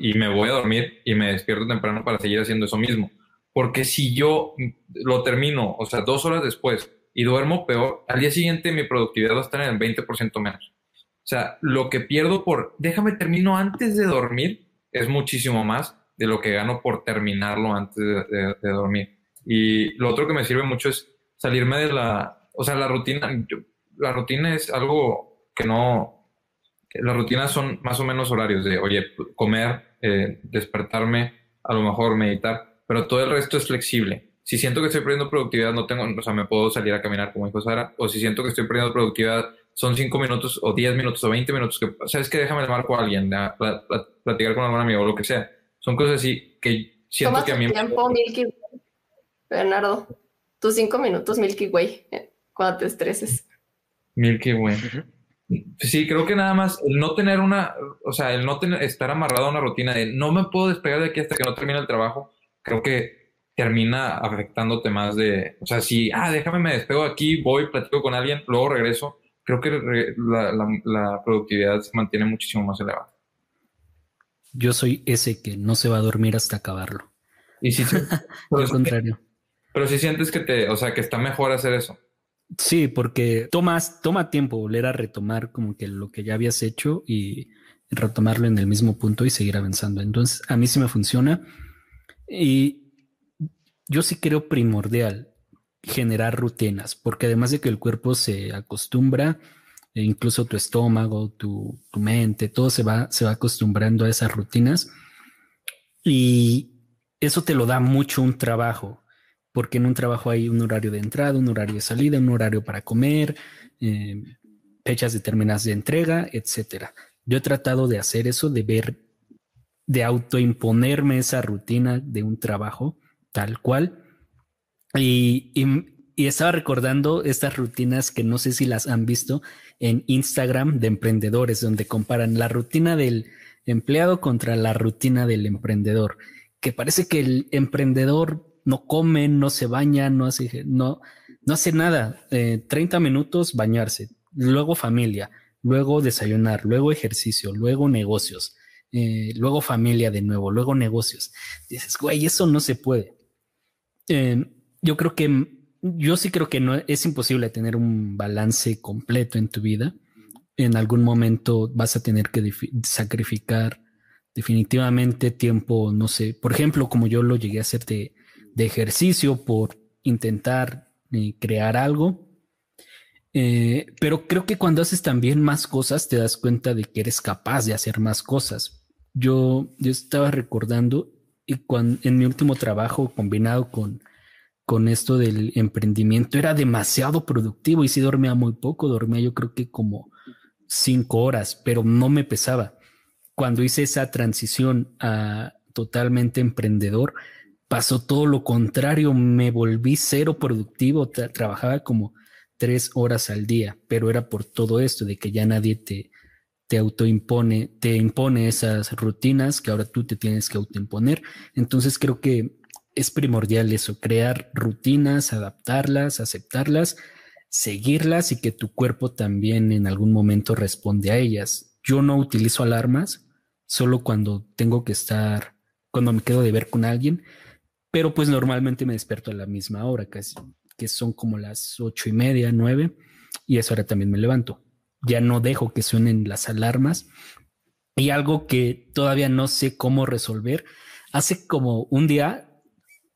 y me voy a dormir y me despierto temprano para seguir haciendo eso mismo. Porque si yo lo termino, o sea, dos horas después y duermo peor, al día siguiente mi productividad va a estar en el 20% menos. O sea, lo que pierdo por déjame termino antes de dormir es muchísimo más de lo que gano por terminarlo antes de, dormir. Y lo otro que me sirve mucho es salirme de la, o sea, la rutina. la rutina es algo que no, las rutinas son más o menos horarios de, oye, comer, eh, despertarme, a lo mejor meditar, pero todo el resto es flexible. Si siento que estoy perdiendo productividad, no tengo, o sea, me puedo salir a caminar como dijo Sara, o si siento que estoy perdiendo productividad, son cinco minutos o diez minutos o veinte minutos que, sabes que déjame llamar con alguien, a, platicar con algún amigo o lo que sea. Son cosas así que siento que a mí tiempo, Milky Bernardo, tus cinco minutos Milky Way, eh, cuando te estreses. Milky Way. Sí, creo que nada más el no tener una, o sea, el no tener, estar amarrado a una rutina de no me puedo despegar de aquí hasta que no termine el trabajo, creo que termina afectándote más de, o sea, si, ah, déjame, me despego aquí, voy, platico con alguien, luego regreso, creo que la, productividad se mantiene muchísimo más elevada. Yo soy ese que no se va a dormir hasta acabarlo. Y si, Por contrario. Pero si sientes que te, o sea, que está mejor hacer eso. Sí, porque tomas, toma tiempo volver a retomar como que lo que ya habías hecho y retomarlo en el mismo punto y seguir avanzando. Entonces, a mí sí me funciona. Y yo sí creo primordial generar rutinas, porque además de que el cuerpo se acostumbra, e incluso tu estómago, tu, mente, todo se va, se va acostumbrando a esas rutinas. Y eso te lo da mucho un trabajo porque en un trabajo hay un horario de entrada, un horario de salida, un horario para comer, eh, fechas determinadas de entrega, etcétera. Yo he tratado de hacer eso, de ver, de autoimponerme esa rutina de un trabajo tal cual. Y, estaba recordando estas rutinas que no sé si las han visto en Instagram de emprendedores, donde comparan la rutina del empleado contra la rutina del emprendedor, que parece que el emprendedor no come, no se baña, no hace, no, no hace nada. 30 eh, minutos bañarse, luego familia, luego desayunar, luego ejercicio, luego negocios, eh, luego familia de nuevo, luego negocios. Dices, güey, eso no se puede. Yo creo que, yo sí creo que no es imposible tener un balance completo en tu vida. En algún momento vas a tener que sacrificar definitivamente tiempo, no sé, por ejemplo, como yo lo llegué a hacer de de ejercicio por intentar eh, crear algo. Eh, pero creo que cuando haces también más cosas te das cuenta de que eres capaz de hacer más cosas. Yo, yo estaba recordando y cuando, en mi último trabajo combinado con, con esto del emprendimiento era demasiado productivo y sí dormía muy poco, dormía yo creo que como cinco horas, pero no me pesaba. Cuando hice esa transición a totalmente emprendedor, pasó todo lo contrario, me volví cero productivo, trabajaba como tres horas al día, pero era por todo esto de que ya nadie te, te autoimpone, te impone esas rutinas que ahora tú te tienes que autoimponer. Entonces creo que es primordial eso, crear rutinas, adaptarlas, aceptarlas, seguirlas y que tu cuerpo también en algún momento responde a ellas. Yo no utilizo alarmas, solo cuando tengo que estar, cuando me quedo de ver con alguien, pero pues normalmente me despierto a la misma hora, casi, que son como las ocho y media, nueve, y a esa hora también me levanto. Ya no dejo que suenen las alarmas. Y algo que todavía no sé cómo resolver, hace como un día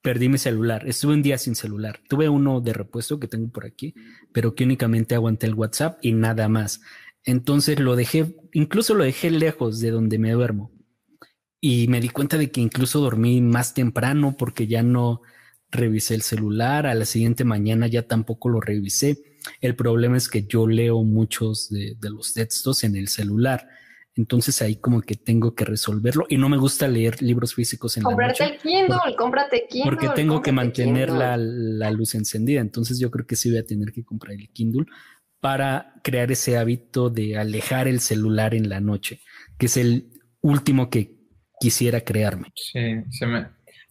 perdí mi celular. Estuve un día sin celular. Tuve uno de repuesto que tengo por aquí, pero que únicamente aguanté el WhatsApp y nada más. Entonces lo dejé, incluso lo dejé lejos de donde me duermo. Y me di cuenta de que incluso dormí más temprano porque ya no revisé el celular. A la siguiente mañana ya tampoco lo revisé. El problema es que yo leo muchos de, de los textos en el celular. Entonces ahí como que tengo que resolverlo y no me gusta leer libros físicos en comprarte la noche. el Kindle, cómprate Kindle. Porque tengo que mantener la, la, luz encendida. Entonces yo creo que sí voy a tener que comprar el Kindle para crear ese hábito de alejar el celular en la noche, que es el último que quisiera crearme. Sí, se me...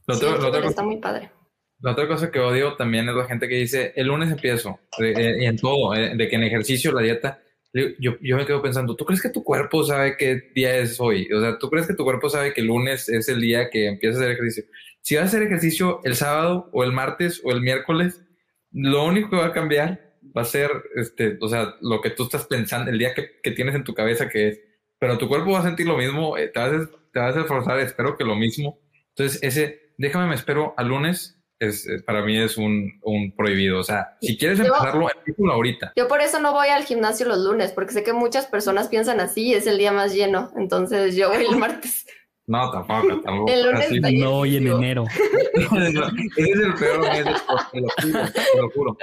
Lo sí, lo está muy padre. La otra cosa que odio también es la gente que dice, el lunes empiezo, eh, y en todo, eh, de que en ejercicio, la dieta, yo, yo me quedo pensando, ¿tú crees que tu cuerpo sabe qué día es hoy? O sea, ¿tú crees que tu cuerpo sabe que el lunes es el día que empieza a hacer ejercicio? Si vas a hacer ejercicio el sábado o el martes o el miércoles, lo único que va a cambiar va a ser, este, o sea, lo que tú estás pensando, el día que, que tienes en tu cabeza que es. Pero tu cuerpo va a sentir lo mismo, eh, te, vas a, te vas a esforzar, espero que lo mismo. Entonces, ese, déjame, me espero al lunes es, para mí es un, un, prohibido. O sea, si quieres empezarlo, ahorita. Yo por eso no voy al gimnasio los lunes, porque sé que muchas personas piensan así y es el día más lleno. Entonces yo voy el martes. No, tampoco, tampoco. El lunes no voy en enero. ese es el peor mes, te lo juro, te lo juro.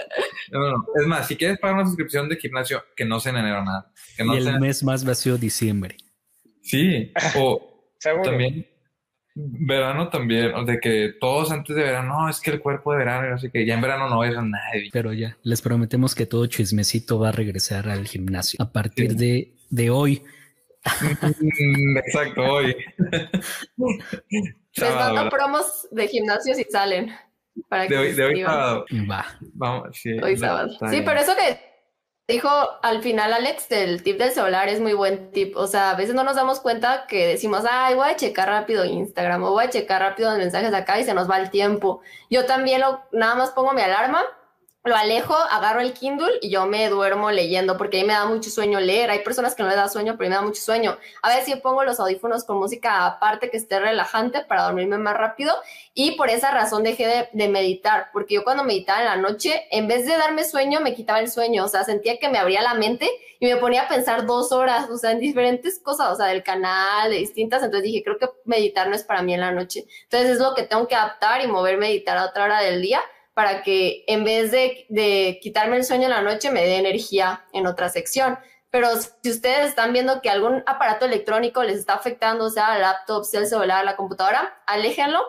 No, no, Es más, si quieres pagar una suscripción de gimnasio, que no sea en enero nada. Que no y el mes más vacío, diciembre. Sí, o también Verano también, de que todos antes de verano, no, es que el cuerpo de verano, así que ya en verano no ves a nadie. Pero ya, les prometemos que todo chismecito va a regresar al gimnasio a partir de, de hoy. Mm, exacto, hoy. Les mando promos de gimnasio si salen. Para de hoy, de hoy sábado. Va. Vamos, sí, hoy sábado. Sí, pero eso que dijo al final Alex del tip del celular es muy buen tip. O sea, a veces no nos damos cuenta que decimos, ay, voy a checar rápido Instagram o voy a checar rápido los mensajes acá y se nos va el tiempo. Yo también lo, nada más pongo mi alarma lo alejo, agarro el Kindle y yo me duermo leyendo porque ahí me da mucho sueño leer. Hay personas que no les da sueño, pero a mí me da mucho sueño. A veces yo pongo los audífonos con música aparte que esté relajante para dormirme más rápido y por esa razón dejé de, de, meditar, porque yo cuando meditaba en la noche, en vez de darme sueño, me quitaba el sueño, o sea, sentía que me abría la mente y me ponía a pensar dos horas, o sea, en diferentes cosas, o sea, del canal, de distintas, entonces dije, creo que meditar no es para mí en la noche. Entonces es lo que tengo que adaptar y mover meditar a otra hora del día para que en vez de, quitarme el sueño en la noche, me dé energía en otra sección. Pero si ustedes están viendo que algún aparato electrónico les está afectando, sea el laptop, sea el celular, la computadora, aléjenlo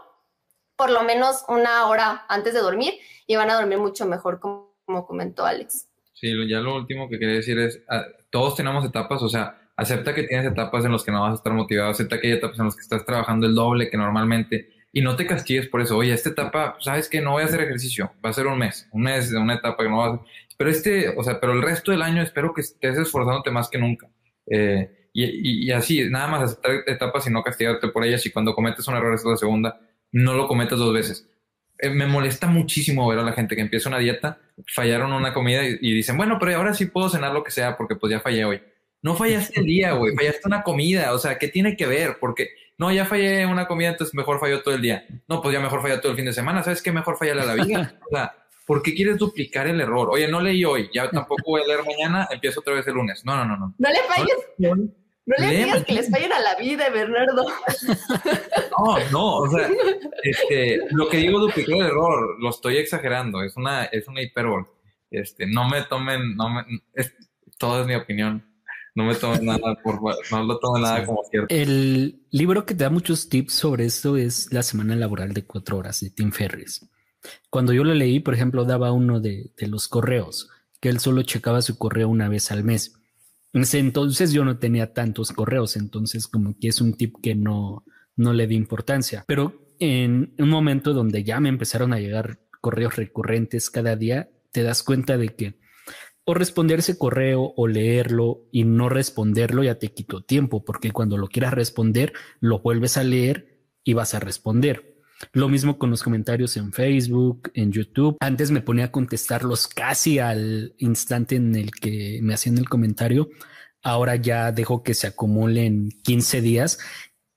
por lo menos una hora antes de dormir y van a dormir mucho mejor, como, comentó Alex. Sí, ya lo último que quería decir es, ah, todos tenemos etapas, o sea, acepta que tienes etapas en las que no vas a estar motivado, acepta que hay etapas en las que estás trabajando el doble que normalmente y no te castigues por eso. Oye, esta etapa, sabes que no voy a hacer ejercicio, va a ser un mes, un mes de una etapa que no vas a. Pero este, o sea, pero el resto del año espero que estés esforzándote más que nunca. Eh, y, y, así, nada más aceptar etapas y no castigarte por ellas. Y cuando cometes un error, es la segunda, no lo cometas dos veces. Eh, me molesta muchísimo ver a la gente que empieza una dieta, fallaron una comida y, y, dicen, bueno, pero ahora sí puedo cenar lo que sea porque pues ya fallé hoy. No fallaste el día, güey, fallaste una comida. O sea, ¿qué tiene que ver? Porque no, ya fallé una comida, entonces mejor falló todo el día. No, pues ya mejor falló todo el fin de semana. ¿Sabes qué? Mejor falla la vida. O sea, ¿por qué quieres duplicar el error? Oye, no leí hoy, ya tampoco voy a leer mañana, empiezo otra vez el lunes. No, no, no, no. No le falles. No le digas que les vayan a la vida, Bernardo. No, no, o sea, este, lo que digo duplicar el error, lo estoy exagerando, es una, es una hipérbole. Este, no me tomen, no me, es, todo es mi opinión. No me tomen nada por, no lo tomen nada como cierto. El libro que te da muchos tips sobre esto es La semana laboral de cuatro horas de Tim Ferriss. Cuando yo lo leí, por ejemplo, daba uno de, los correos, que él solo checaba su correo una vez al mes. En ese entonces yo no tenía tantos correos, entonces como que es un tip que no, no le di importancia. Pero en un momento donde ya me empezaron a llegar correos recurrentes cada día, te das cuenta de que o responder ese correo o leerlo y no responderlo ya te quitó tiempo, porque cuando lo quieras responder, lo vuelves a leer y vas a responder. Lo mismo con los comentarios en Facebook, en YouTube. Antes me ponía a contestarlos casi al instante en el que me hacían el comentario. Ahora ya dejo que se acumulen 15 días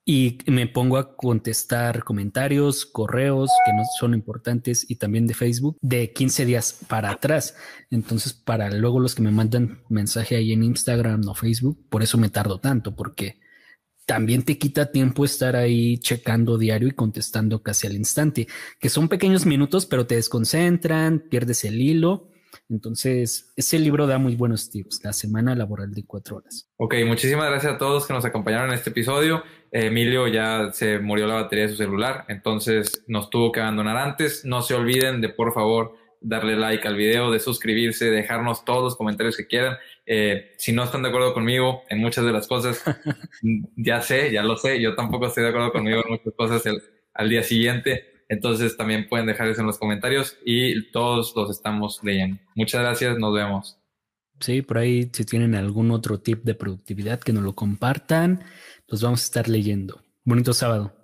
y me pongo a contestar comentarios, correos que no son importantes y también de Facebook de 15 días para atrás. Entonces, para luego los que me mandan mensaje ahí en Instagram o Facebook, por eso me tardo tanto, porque también te quita tiempo estar ahí checando diario y contestando casi al instante, que son pequeños minutos, pero te desconcentran, pierdes el hilo entonces, ese libro da muy buenos tips, la semana laboral de cuatro horas. Ok, muchísimas gracias a todos que nos acompañaron en este episodio. Emilio ya se murió la batería de su celular, entonces nos tuvo que abandonar antes. No se olviden de, por favor, darle like al video, de suscribirse, dejarnos todos los comentarios que quieran. Eh, si no están de acuerdo conmigo en muchas de las cosas, ya sé, ya lo sé, yo tampoco estoy de acuerdo conmigo en muchas cosas al día siguiente entonces también pueden dejar eso en los comentarios y todos los estamos leyendo. Muchas gracias, nos vemos. Sí, por ahí si tienen algún otro tip de productividad que nos lo compartan, los vamos a estar leyendo. Bonito sábado.